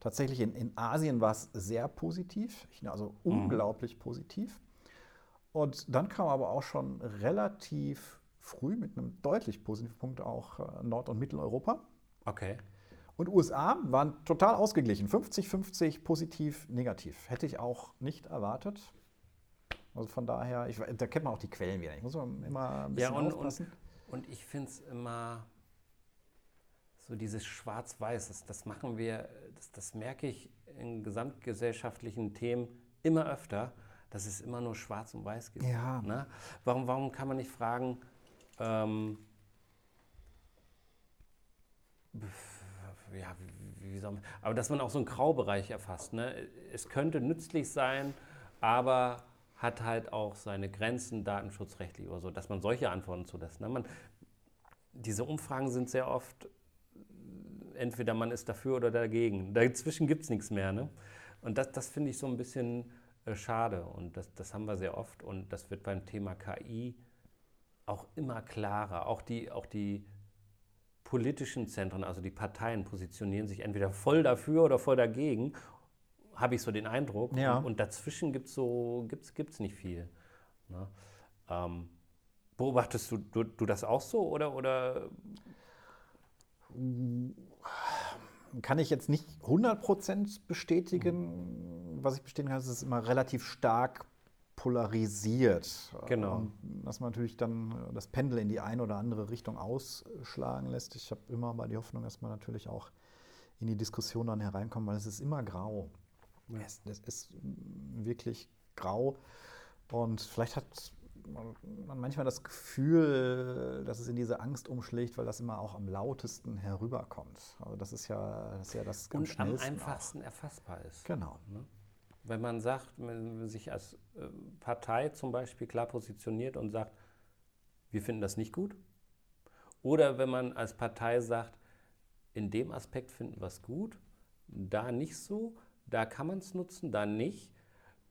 tatsächlich in, in Asien war es sehr positiv, also unglaublich positiv. Und dann kam aber auch schon relativ früh mit einem deutlich positiven Punkt auch äh, Nord- und Mitteleuropa. Okay. Und USA waren total ausgeglichen, 50-50 positiv, negativ. Hätte ich auch nicht erwartet. Also von daher, ich, da kennt man auch die Quellen wieder. Ich muss immer ein Ja, bisschen und, und, aufpassen. und ich finde es immer so dieses Schwarz-Weiß, das, das machen wir, das, das merke ich in gesamtgesellschaftlichen Themen immer öfter, dass es immer nur Schwarz und Weiß gibt. Ja. Ne? Warum, warum kann man nicht fragen, ähm, ja, wie, wie soll man, aber dass man auch so einen Graubereich erfasst. Ne? Es könnte nützlich sein, aber hat halt auch seine Grenzen datenschutzrechtlich oder so, dass man solche Antworten zulässt. Ne? Man, diese Umfragen sind sehr oft, entweder man ist dafür oder dagegen. Dazwischen gibt es nichts mehr. Ne? Und das, das finde ich so ein bisschen äh, schade. Und das, das haben wir sehr oft. Und das wird beim Thema KI auch immer klarer. Auch die, auch die politischen Zentren, also die Parteien, positionieren sich entweder voll dafür oder voll dagegen, habe ich so den Eindruck. Ja. Und, und dazwischen gibt es so, gibt's, gibt's nicht viel. Ne? Ähm, beobachtest du, du, du das auch so oder, oder Kann ich jetzt nicht 100% bestätigen. Was ich bestätigen kann, ist, es ist immer relativ stark polarisiert. Genau. Und dass man natürlich dann das Pendel in die eine oder andere Richtung ausschlagen lässt. Ich habe immer mal die Hoffnung, dass man natürlich auch in die Diskussion dann hereinkommt, weil es ist immer grau. Es, es ist wirklich grau. Und vielleicht hat man man manchmal das Gefühl, dass es in diese Angst umschlägt, weil das immer auch am lautesten herüberkommt. Also das ist ja das, ist ja das am und am schnellsten einfachsten erfassbar ist. Auch. Genau. Wenn man sagt, wenn man sich als äh, Partei zum Beispiel klar positioniert und sagt, wir finden das nicht gut. Oder wenn man als Partei sagt, in dem Aspekt finden wir es gut, da nicht so, da kann man es nutzen, da nicht,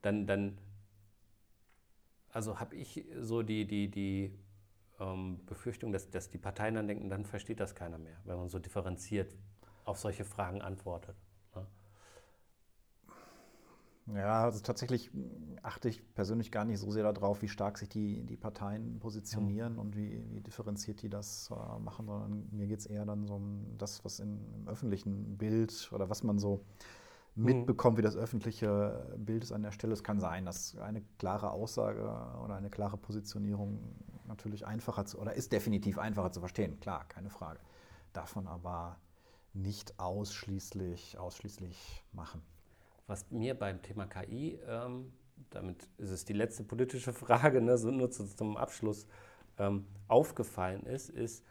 dann, dann also habe ich so die, die, die ähm, Befürchtung, dass, dass die Parteien dann denken, dann versteht das keiner mehr, wenn man so differenziert auf solche Fragen antwortet. Ne? Ja, also tatsächlich achte ich persönlich gar nicht so sehr darauf, wie stark sich die, die Parteien positionieren und wie, wie differenziert die das äh, machen, sondern mir geht es eher dann so um das, was in, im öffentlichen Bild oder was man so mitbekommt, wie das öffentliche Bild ist an der Stelle. Es kann sein, dass eine klare Aussage oder eine klare Positionierung natürlich einfacher zu, oder ist definitiv einfacher zu verstehen, klar, keine Frage. Davon aber nicht ausschließlich, ausschließlich machen. Was mir beim Thema KI, ähm, damit ist es die letzte politische *laughs* Frage, ne, so nur zu, zum Abschluss, ähm, aufgefallen ist, ist,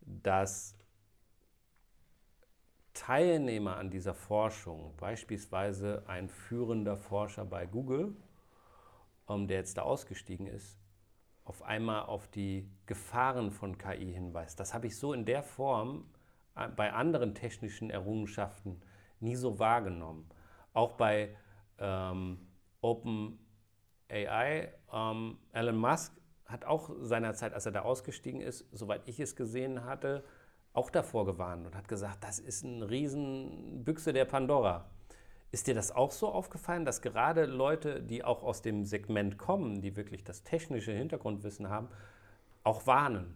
dass Teilnehmer an dieser Forschung, beispielsweise ein führender Forscher bei Google, ähm, der jetzt da ausgestiegen ist, auf einmal auf die Gefahren von KI hinweist. Das habe ich so in der Form äh, bei anderen technischen Errungenschaften nie so wahrgenommen. Auch bei ähm, OpenAI, ähm, Elon Musk hat auch seinerzeit, als er da ausgestiegen ist, soweit ich es gesehen hatte, auch davor gewarnt und hat gesagt, das ist eine Riesenbüchse der Pandora. Ist dir das auch so aufgefallen, dass gerade Leute, die auch aus dem Segment kommen, die wirklich das technische Hintergrundwissen haben, auch warnen?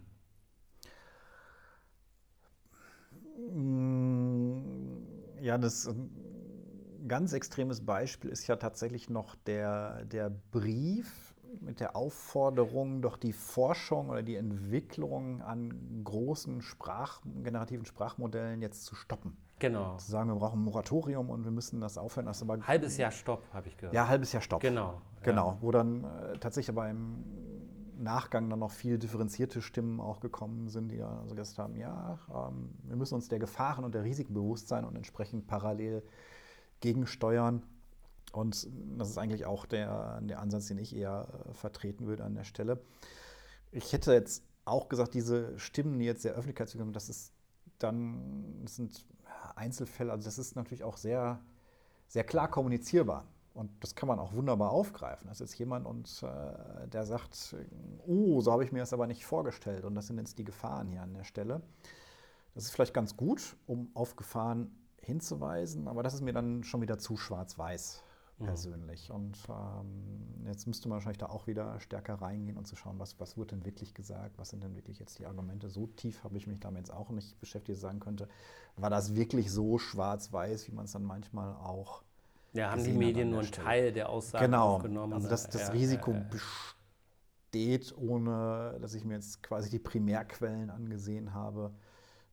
Ja, das ein ganz extremes Beispiel ist ja tatsächlich noch der, der Brief mit der Aufforderung, doch die Forschung oder die Entwicklung an großen Sprach, generativen Sprachmodellen jetzt zu stoppen. Genau. Zu sagen, wir brauchen ein Moratorium und wir müssen das aufhören. Das aber Halbes Jahr Stopp, habe ich gehört. ja, halbes Jahr Stopp. Genau. Genau, Ja. wo dann äh, tatsächlich aber im Nachgang dann noch viel differenzierte Stimmen auch gekommen sind, die ja so gesagt haben, ja, ähm, wir müssen uns der Gefahren und der Risiken bewusst sein und entsprechend parallel gegensteuern. Und das ist eigentlich auch der, der Ansatz, den ich eher äh, vertreten würde an der Stelle. Ich hätte jetzt auch gesagt, diese Stimmen, die jetzt der Öffentlichkeit kommen, das ist dann, das sind Einzelfälle, also das ist natürlich auch sehr, sehr klar kommunizierbar. Und das kann man auch wunderbar aufgreifen. Das ist jetzt jemand, und, äh, der sagt, oh, so habe ich mir das aber nicht vorgestellt. Und das sind jetzt die Gefahren hier an der Stelle. Das ist vielleicht ganz gut, um auf Gefahren hinzuweisen, aber das ist mir dann schon wieder zu schwarz-weiß persönlich. Mhm. Und ähm, jetzt müsste man wahrscheinlich da auch wieder stärker reingehen und zu schauen, was, was wird denn wirklich gesagt, was sind denn wirklich jetzt die Argumente. So tief habe ich mich damit jetzt auch nicht beschäftigt, sagen könnte, war das wirklich so schwarz-weiß, wie man es dann manchmal auch. Ja, haben die Medien nur einen Teil der Aussagen genau. aufgenommen. Also das, das ja, Risiko ja, ja. besteht, ohne dass ich mir jetzt quasi die Primärquellen angesehen habe,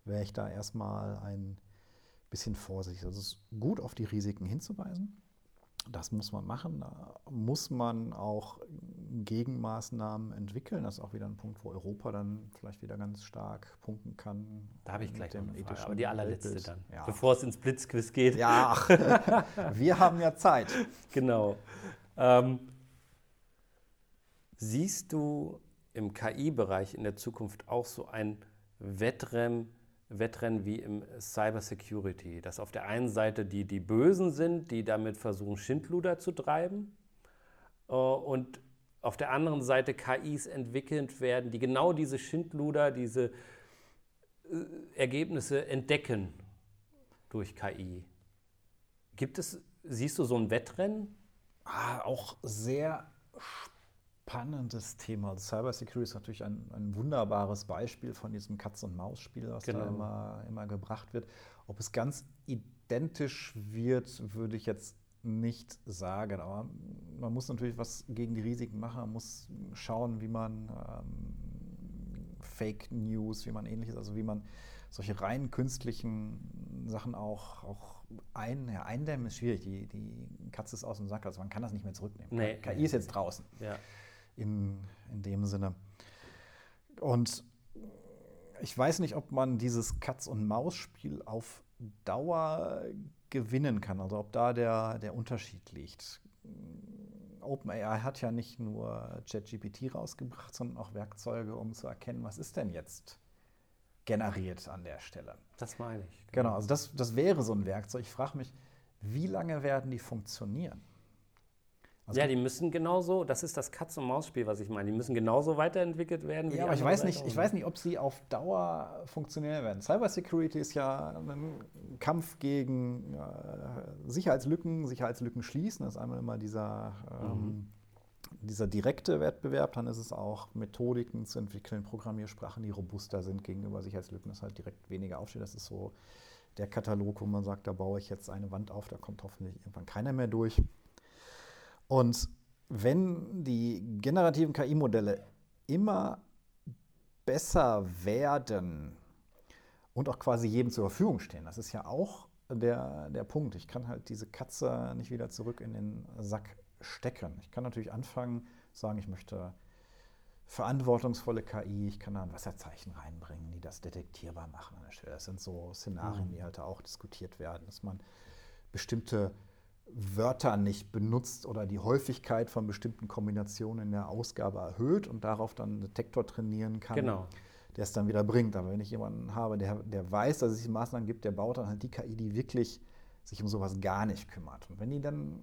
wäre ich da erstmal ein bisschen vorsichtig. Also es ist gut, auf die Risiken hinzuweisen. Das muss man machen. Da muss man auch Gegenmaßnahmen entwickeln. Das ist auch wieder ein Punkt, wo Europa dann vielleicht wieder ganz stark punkten kann. Da habe ich gleich noch eine Frage, aber die allerletzte Weltbild. dann, Ja. bevor es ins Blitzquiz geht. Ja, *laughs* wir haben ja Zeit. *laughs* Genau. Ähm, siehst du im KI-Bereich in der Zukunft auch so ein Wettrennen, Wettrennen wie im Cyber Security, dass auf der einen Seite die, die Bösen sind, die damit versuchen, Schindluder zu treiben, äh, und auf der anderen Seite KIs entwickelt werden, die genau diese Schindluder, diese äh, Ergebnisse entdecken durch KI. Gibt es, siehst du so ein Wettrennen? Ah, auch sehr spannendes Thema. Cyber Security ist natürlich ein, ein wunderbares Beispiel von diesem Katz-und-Maus-Spiel, was da Genau. immer, immer gebracht wird. Ob es ganz identisch wird, würde ich jetzt nicht sagen. Aber man muss natürlich was gegen die Risiken machen. Man muss schauen, wie man ähm, Fake News, wie man ähnliches, also wie man solche rein künstlichen Sachen auch, auch ein, ja, eindämmen ist schwierig. Die, die Katze ist aus dem Sack, also man kann das nicht mehr zurücknehmen. Nee, KI nee. ist jetzt draußen Ja. In, in dem Sinne. Und ich weiß nicht, ob man dieses Katz-und-Maus-Spiel auf Dauer gewinnen kann, also ob da der, der Unterschied liegt. OpenAI hat ja nicht nur ChatGPT rausgebracht, sondern auch Werkzeuge, um zu erkennen, was ist denn jetzt generiert an der Stelle. Das meine ich. Genau, also das, das wäre so ein Werkzeug. Ich frage mich, wie lange werden die funktionieren? Also ja, die müssen genauso, das ist das Katz-und-Maus-Spiel, was ich meine, die müssen genauso weiterentwickelt werden. wie Ja, aber ich weiß, nicht, ich weiß nicht, ob sie auf Dauer funktionieren werden. Cybersecurity ist ja ein Kampf gegen äh, Sicherheitslücken, Sicherheitslücken schließen. Das ist einmal immer dieser, ähm, dieser direkte Wettbewerb. Dann ist es auch Methodiken zu entwickeln, Programmiersprachen, die robuster sind gegenüber Sicherheitslücken, dass halt direkt weniger aufsteht. Das ist so der Katalog, wo man sagt, da baue ich jetzt eine Wand auf, da kommt hoffentlich irgendwann keiner mehr durch. Und wenn die generativen KI-Modelle immer besser werden und auch quasi jedem zur Verfügung stehen, das ist ja auch der, der Punkt. Ich kann halt diese Katze nicht wieder zurück in den Sack stecken. Ich kann natürlich anfangen, sagen, ich möchte verantwortungsvolle KI, ich kann da ein Wasserzeichen reinbringen, die das detektierbar machen an der Stelle. Das sind so Szenarien, die halt auch diskutiert werden, dass man bestimmte Wörter nicht benutzt oder die Häufigkeit von bestimmten Kombinationen in der Ausgabe erhöht und darauf dann einen Detektor trainieren kann, Genau. der es dann wieder bringt. Aber wenn ich jemanden habe, der, der weiß, dass es diese Maßnahmen gibt, der baut dann halt die KI, die wirklich sich um sowas gar nicht kümmert. Und wenn die dann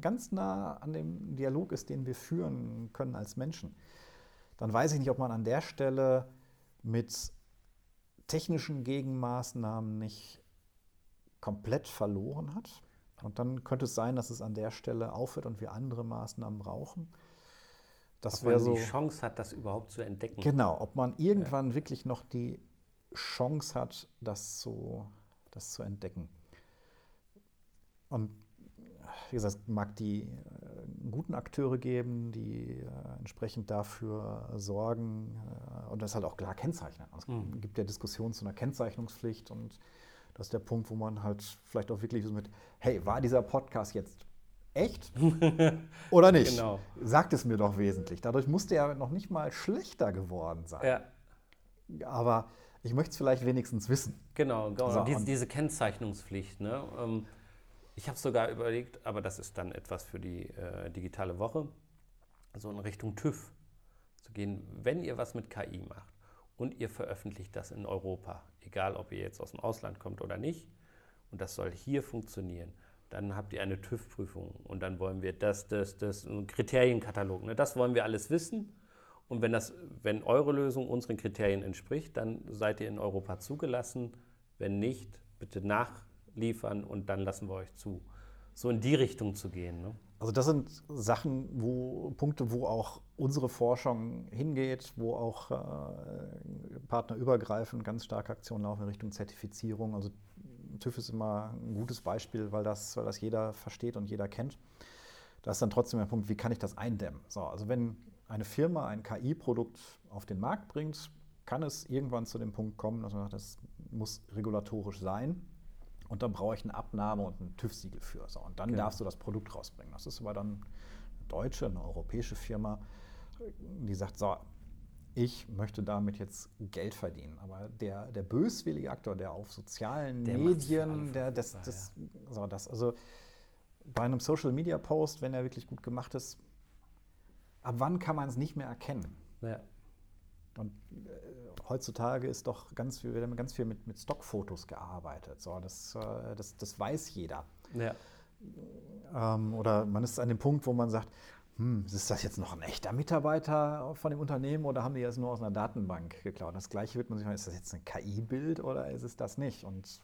ganz nah an dem Dialog ist, den wir führen können als Menschen, dann weiß ich nicht, ob man an der Stelle mit technischen Gegenmaßnahmen nicht komplett verloren hat. Und dann könnte es sein, dass es an der Stelle aufhört und wir andere Maßnahmen brauchen. Das Ob man so. die Chance hat, das überhaupt zu entdecken. Genau, ob man irgendwann wirklich noch die Chance hat, das zu, das zu entdecken. Und wie gesagt, es mag die äh, guten Akteure geben, die äh, entsprechend dafür sorgen äh, und das halt auch klar kennzeichnen. Es Mhm. gibt ja Diskussionen zu einer Kennzeichnungspflicht und das ist der Punkt, wo man halt vielleicht auch wirklich so mit, hey, war dieser Podcast jetzt echt *laughs* oder nicht? Genau. Sagt es mir doch wesentlich. Dadurch musste er noch nicht mal schlechter geworden sein. Ja, Aber ich möchte es vielleicht wenigstens wissen. genau. genau. So, diese, diese Kennzeichnungspflicht. Ne? Ähm, Ich habe sogar überlegt, aber das ist dann etwas für die äh, digitale Woche, so in Richtung TÜV zu gehen, wenn ihr was mit KI macht und ihr veröffentlicht das in Europa, egal ob ihr jetzt aus dem Ausland kommt oder nicht, und das soll hier funktionieren, dann habt ihr eine TÜV-Prüfung und dann wollen wir das, das, das, ein Kriterienkatalog. Ne? Das wollen wir alles wissen. Und wenn, das, wenn eure Lösung unseren Kriterien entspricht, dann seid ihr in Europa zugelassen. Wenn nicht, bitte nachliefern und dann lassen wir euch zu. So in die Richtung zu gehen. Ne? Also das sind Sachen, wo Punkte, wo auch unsere Forschung hingeht, wo auch äh, partnerübergreifend ganz starke Aktionen laufen in Richtung Zertifizierung. Also TÜV ist immer ein gutes Beispiel, weil das, weil das jeder versteht und jeder kennt. Da ist dann trotzdem der Punkt, wie kann ich das eindämmen? So, also wenn eine Firma ein KI-Produkt auf den Markt bringt, kann es irgendwann zu dem Punkt kommen, dass man sagt, das muss regulatorisch sein. Und dann brauche ich eine Abnahme und ein TÜV-Siegel für. So, und dann Genau. darfst du das Produkt rausbringen. Das ist aber dann eine deutsche, eine europäische Firma, die sagt, so, ich möchte damit jetzt Geld verdienen. Aber der, der böswillige Aktor, der auf sozialen Der Medien, der, das, verfügbar, das, so, das, also bei einem Social Media Post, wenn er wirklich gut gemacht ist, ab wann kann man es nicht mehr erkennen? Ja. Und äh, heutzutage ist doch ganz viel, ganz viel mit, mit Stockfotos gearbeitet. So, das, äh, das, das weiß jeder. Ja. Ähm, oder man ist an dem Punkt, wo man sagt, hm, ist das jetzt noch ein echter Mitarbeiter von dem Unternehmen oder haben die das nur aus einer Datenbank geklaut? Das gleiche wird man sich fragen, ist das jetzt ein KI-Bild oder ist es das nicht? Und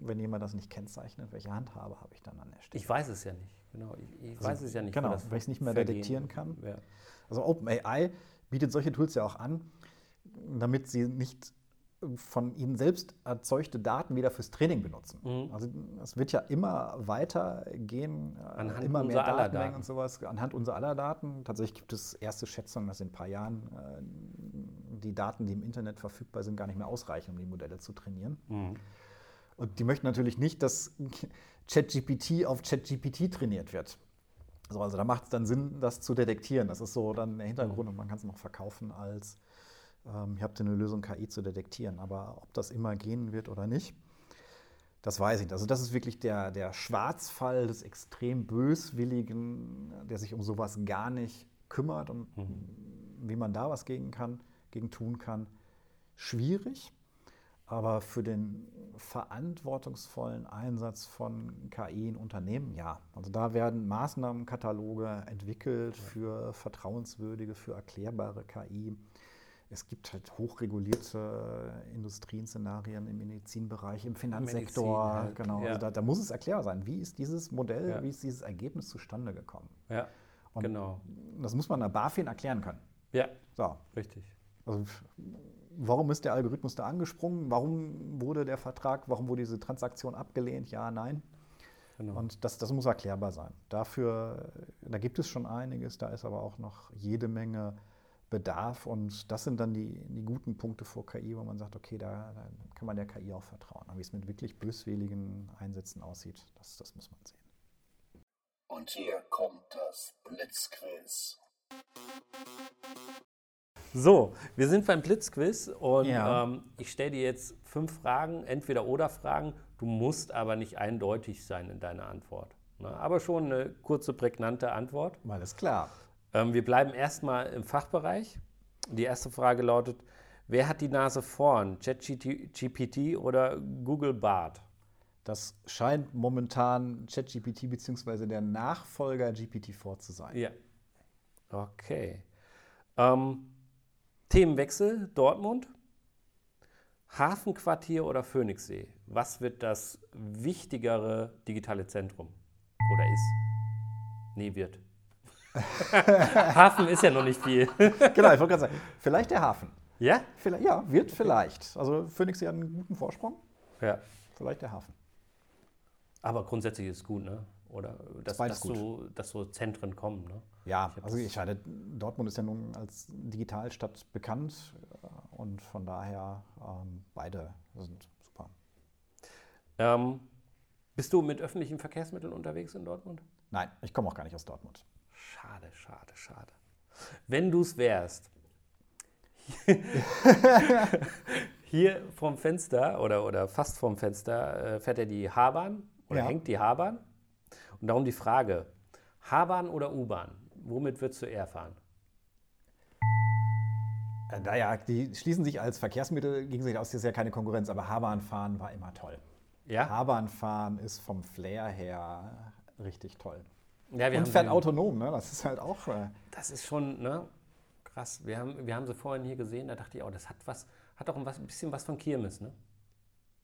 wenn jemand das nicht kennzeichnet, welche Handhabe habe ich dann an der Stelle? Ich weiß es ja nicht. Genau. Ich, ich Also, weiß es ja nicht. genau, weil ich's nicht mehr vergehen- detektieren kann. Ja. Also OpenAI bietet solche Tools ja auch an, damit sie nicht von ihnen selbst erzeugte Daten wieder fürs Training benutzen. Mhm. Also es wird ja immer weiter gehen, äh, Anhand immer mehr Datenmengen Daten. und sowas, anhand unserer aller Daten. Tatsächlich gibt es erste Schätzungen, dass in ein paar Jahren äh, die Daten, die im Internet verfügbar sind, gar nicht mehr ausreichen, um die Modelle zu trainieren. Mhm. Und die möchten natürlich nicht, dass *laughs* ChatGPT auf ChatGPT trainiert wird. So, also da macht es dann Sinn, das zu detektieren. Das ist so dann der Hintergrund und man kann es noch verkaufen als, ähm, ihr habt eine Lösung, KI zu detektieren. Aber ob das immer gehen wird oder nicht, das weiß ich nicht. Also das ist wirklich der, der Schwarzfall des extrem Böswilligen, der sich um sowas gar nicht kümmert und wie man da was gegen, kann, gegen tun kann. Schwierig. Aber für den verantwortungsvollen Einsatz von KI in Unternehmen, ja. Also da werden Maßnahmenkataloge entwickelt für vertrauenswürdige, für erklärbare KI. Es gibt halt hochregulierte Industrienszenarien im Medizinbereich, im Finanzsektor. Medizin halt, genau. ja. Also da, da muss es erklärbar sein, wie ist dieses Modell, Ja. wie ist dieses Ergebnis zustande gekommen. ja. Und Genau. Das muss man der BaFin erklären können. Ja, So, richtig. also, warum ist der Algorithmus da angesprungen? Warum wurde der Vertrag, warum wurde diese Transaktion abgelehnt? Ja, nein. Genau. Und das, das muss erklärbar sein. Dafür, da gibt es schon einiges, da ist aber auch noch jede Menge Bedarf. Und das sind dann die, die guten Punkte vor KI, wo man sagt, okay, da, da kann man der KI auch vertrauen. Aber wie es mit wirklich böswilligen Einsätzen aussieht, das, das muss man sehen. Und hier kommt das Blitzquiz. So, wir sind beim Blitzquiz und Ja. ähm, ich stelle dir jetzt fünf Fragen, entweder oder Fragen. Du musst aber nicht eindeutig sein in deiner Antwort. Ne? Aber schon eine kurze, prägnante Antwort. Alles klar. Ähm, wir bleiben erstmal im Fachbereich. Die erste Frage lautet: Wer hat die Nase vorn? ChatGPT oder Google Bart? Das scheint momentan ChatGPT bzw. der Nachfolger GPT-4 zu sein. Ja. Okay. Ähm, Themenwechsel: Dortmund, Hafenquartier oder Phoenixsee? Was wird das wichtigere digitale Zentrum? Oder ist? Nee, wird. Hafen ist ja noch nicht viel. *laughs* genau, ich wollte gerade sagen, vielleicht der Hafen. ja? Vielleicht, ja, wird vielleicht. Also Phoenix hat einen guten Vorsprung. Ja. Vielleicht der Hafen. Aber grundsätzlich ist es gut, ne? Oder dass, dass, so, dass so Zentren kommen, ne? Ja, also ich meine, Dortmund ist ja nun als Digitalstadt bekannt äh, und von daher ähm, beide sind super. Ähm, bist du mit öffentlichen Verkehrsmitteln unterwegs in Dortmund? Nein, ich komme auch gar nicht aus Dortmund. Schade, schade, schade. Wenn du es wärst, hier *laughs* vom Fenster oder, oder fast vom Fenster äh, fährt ja die H-Bahn oder Ja. hängt die H-Bahn. Und darum die Frage, H-Bahn oder U-Bahn? Womit würdest du eher fahren? Äh, Naja, die schließen sich als Verkehrsmittel gegenseitig aus, das ist ja keine Konkurrenz, aber H-Bahn-Fahren war immer toll. Ja? H-Bahn-Fahren ist vom Flair her richtig toll. Ja, wir Und haben fährt autonom, ne? das ist halt auch. Äh, Das ist schon ne, krass. Wir haben, wir haben sie vorhin hier gesehen, da dachte ich, oh, das hat was, hat auch ein, was, ein bisschen was von Kirmes, ne?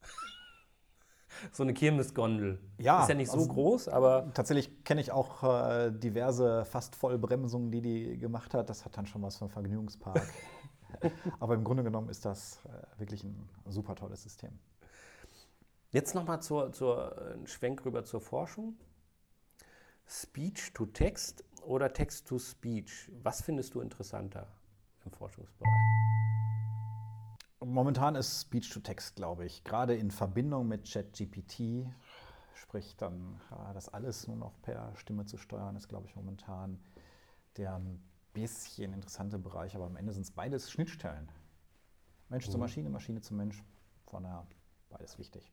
*laughs* so eine Kirmesgondel. Ja, Ist ja nicht so also- groß, aber tatsächlich kenne ich auch äh, diverse fast Vollbremsungen, die die gemacht hat. Das hat dann schon was vom Vergnügungspark. *laughs* aber im Grunde genommen ist das äh, wirklich ein super tolles System. jetzt nochmal zur, zur äh, Schwenk rüber zur Forschung. Speech to Text oder Text to Speech? Was findest du interessanter im Forschungsbereich? Momentan ist Speech-to-Text, glaube ich, gerade in Verbindung mit ChatGPT, sprich dann das alles nur noch per Stimme zu steuern, ist, glaube ich, momentan der ein bisschen interessante Bereich, aber am Ende sind es beides Schnittstellen. Mensch zu Maschine, Maschine zu Mensch, von daher beides wichtig.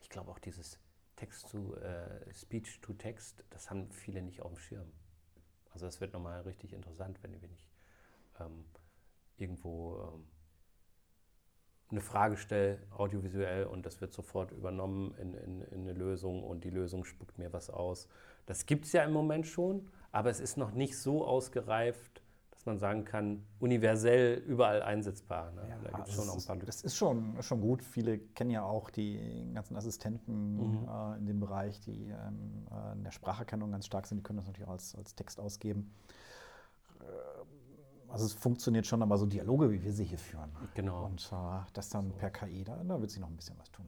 Ich glaube auch dieses Text to äh, Speech to Text, das haben viele nicht auf dem Schirm. Also das wird nochmal richtig interessant, wenn wir nicht ähm, irgendwo ähm, eine Frage stelle, audiovisuell, und das wird sofort übernommen in, in, in eine Lösung und die Lösung spuckt mir was aus. Das gibt es ja im Moment schon, aber es ist noch nicht so ausgereift, dass man sagen kann, universell überall einsetzbar. Ne? da gibt es schon noch ein paar Lücken. Das ist schon, schon gut. Viele kennen ja auch die ganzen Assistenten äh, in dem Bereich, die ähm, äh, in der Spracherkennung ganz stark sind. Die können das natürlich auch als, als Text ausgeben. Äh, Also es funktioniert schon, aber so Dialoge, wie wir sie hier führen. Genau. Und äh, das dann per KI, da, da wird sich noch ein bisschen was tun.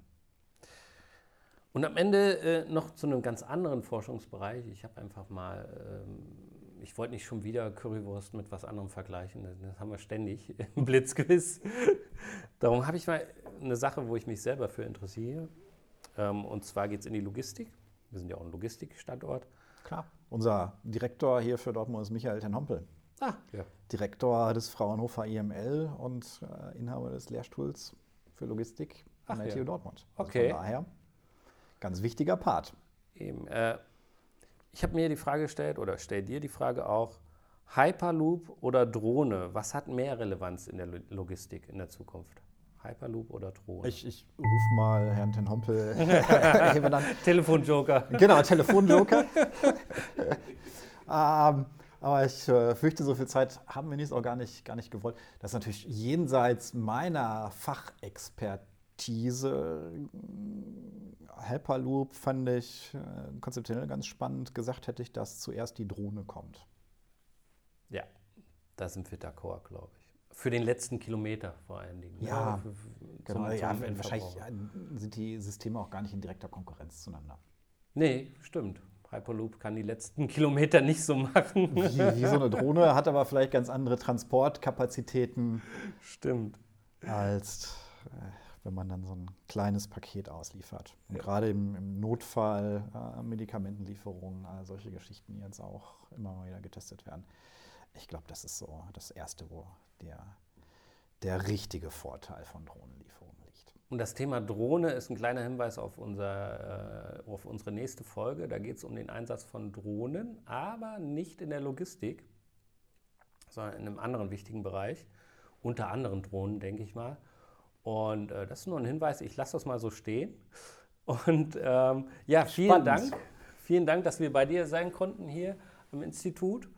Und am Ende äh, noch zu einem ganz anderen Forschungsbereich. Ich habe einfach mal, ähm, ich wollte nicht schon wieder Currywurst mit was anderem vergleichen. Das, haben wir ständig *laughs* im Blitzquiz. Darum habe ich mal eine Sache, wo ich mich selber für interessiere. Ähm, und zwar geht es in die Logistik. Wir sind ja auch ein Logistikstandort. Klar. Unser Direktor hier für Dortmund ist Michael Ten Hompel. Ah, ja. Direktor des Fraunhofer IML und äh, Inhaber des Lehrstuhls für Logistik an Ach der ja. TU Dortmund. Okay. Von daher, ganz wichtiger Part. Eben, äh, ich habe mir die Frage gestellt oder stell dir die Frage auch, Hyperloop oder Drohne, was hat mehr Relevanz in der Lo- Logistik in der Zukunft? Hyperloop oder Drohne? Ich, ich rufe mal Herrn Ten Hompel. *laughs* *laughs* Telefonjoker. Genau, Telefonjoker. *laughs* ähm, aber ich äh, fürchte, so viel Zeit haben wir nicht, auch gar nicht, gar nicht gewollt. Das ist natürlich jenseits meiner Fachexpertise. Hyperloop fand ich äh, konzeptionell ganz spannend. Gesagt hätte ich, dass zuerst die Drohne kommt. Ja, da sind wir d'accord, glaube ich. Für den letzten Kilometer vor allen Dingen. ne? Ja, für, Genau, zum, ja, zum wahrscheinlich äh, sind die Systeme auch gar nicht in direkter Konkurrenz zueinander. Nee, stimmt. Hyperloop kann die letzten *laughs* Kilometer nicht so machen. Wie, wie so eine Drohne, hat aber vielleicht ganz andere Transportkapazitäten stimmt. als äh, wenn man dann so ein kleines Paket ausliefert. Und gerade im, im Notfall, äh, Medikamentenlieferungen, all solche Geschichten, die jetzt auch immer mal wieder getestet werden. Ich glaube, das ist so das Erste, wo der, der richtige Vorteil von Drohnenlieferungen liegt. Und das Thema Drohne ist ein kleiner Hinweis auf, unser, äh, auf unsere nächste Folge. Da geht es um den Einsatz von Drohnen, aber nicht in der Logistik, sondern in einem anderen wichtigen Bereich. Unter anderem Drohnen, denke ich mal. Und äh, das ist nur ein Hinweis, ich lasse das mal so stehen. Und ähm, ja, vielen Spannend. Dank. Vielen Dank, dass wir bei dir sein konnten hier am Institut.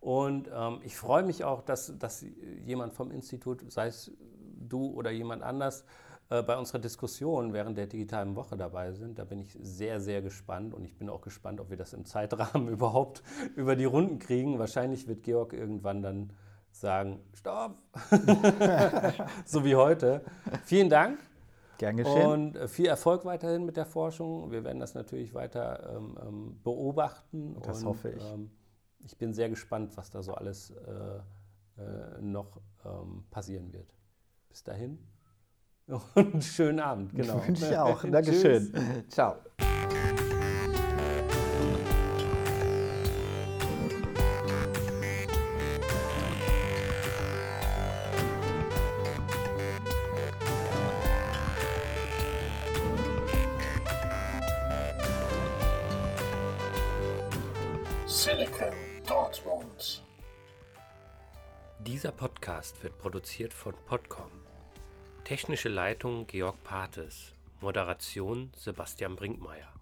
Und ähm, ich freue mich auch, dass, dass jemand vom Institut, sei es du oder jemand anders, äh, bei unserer Diskussion während der digitalen Woche dabei sind. Da bin ich sehr, sehr gespannt und ich bin auch gespannt, ob wir das im Zeitrahmen *laughs* überhaupt über die Runden kriegen. Wahrscheinlich wird Georg irgendwann dann sagen, stopp, *laughs* so wie heute. Vielen Dank. Gern geschehen. Und viel Erfolg weiterhin mit der Forschung. Wir werden das natürlich weiter ähm, ähm, beobachten. Das und, hoffe ich. Ähm, ich bin sehr gespannt, was da so alles äh, äh, noch ähm, passieren wird. Bis dahin. *laughs* Und schönen Abend. Genau. Wünsche ich *laughs* auch. Dankeschön. Ciao. Podcast wird produziert von Podcom. Technische Leitung Georg Pates. Moderation Sebastian Brinkmeier.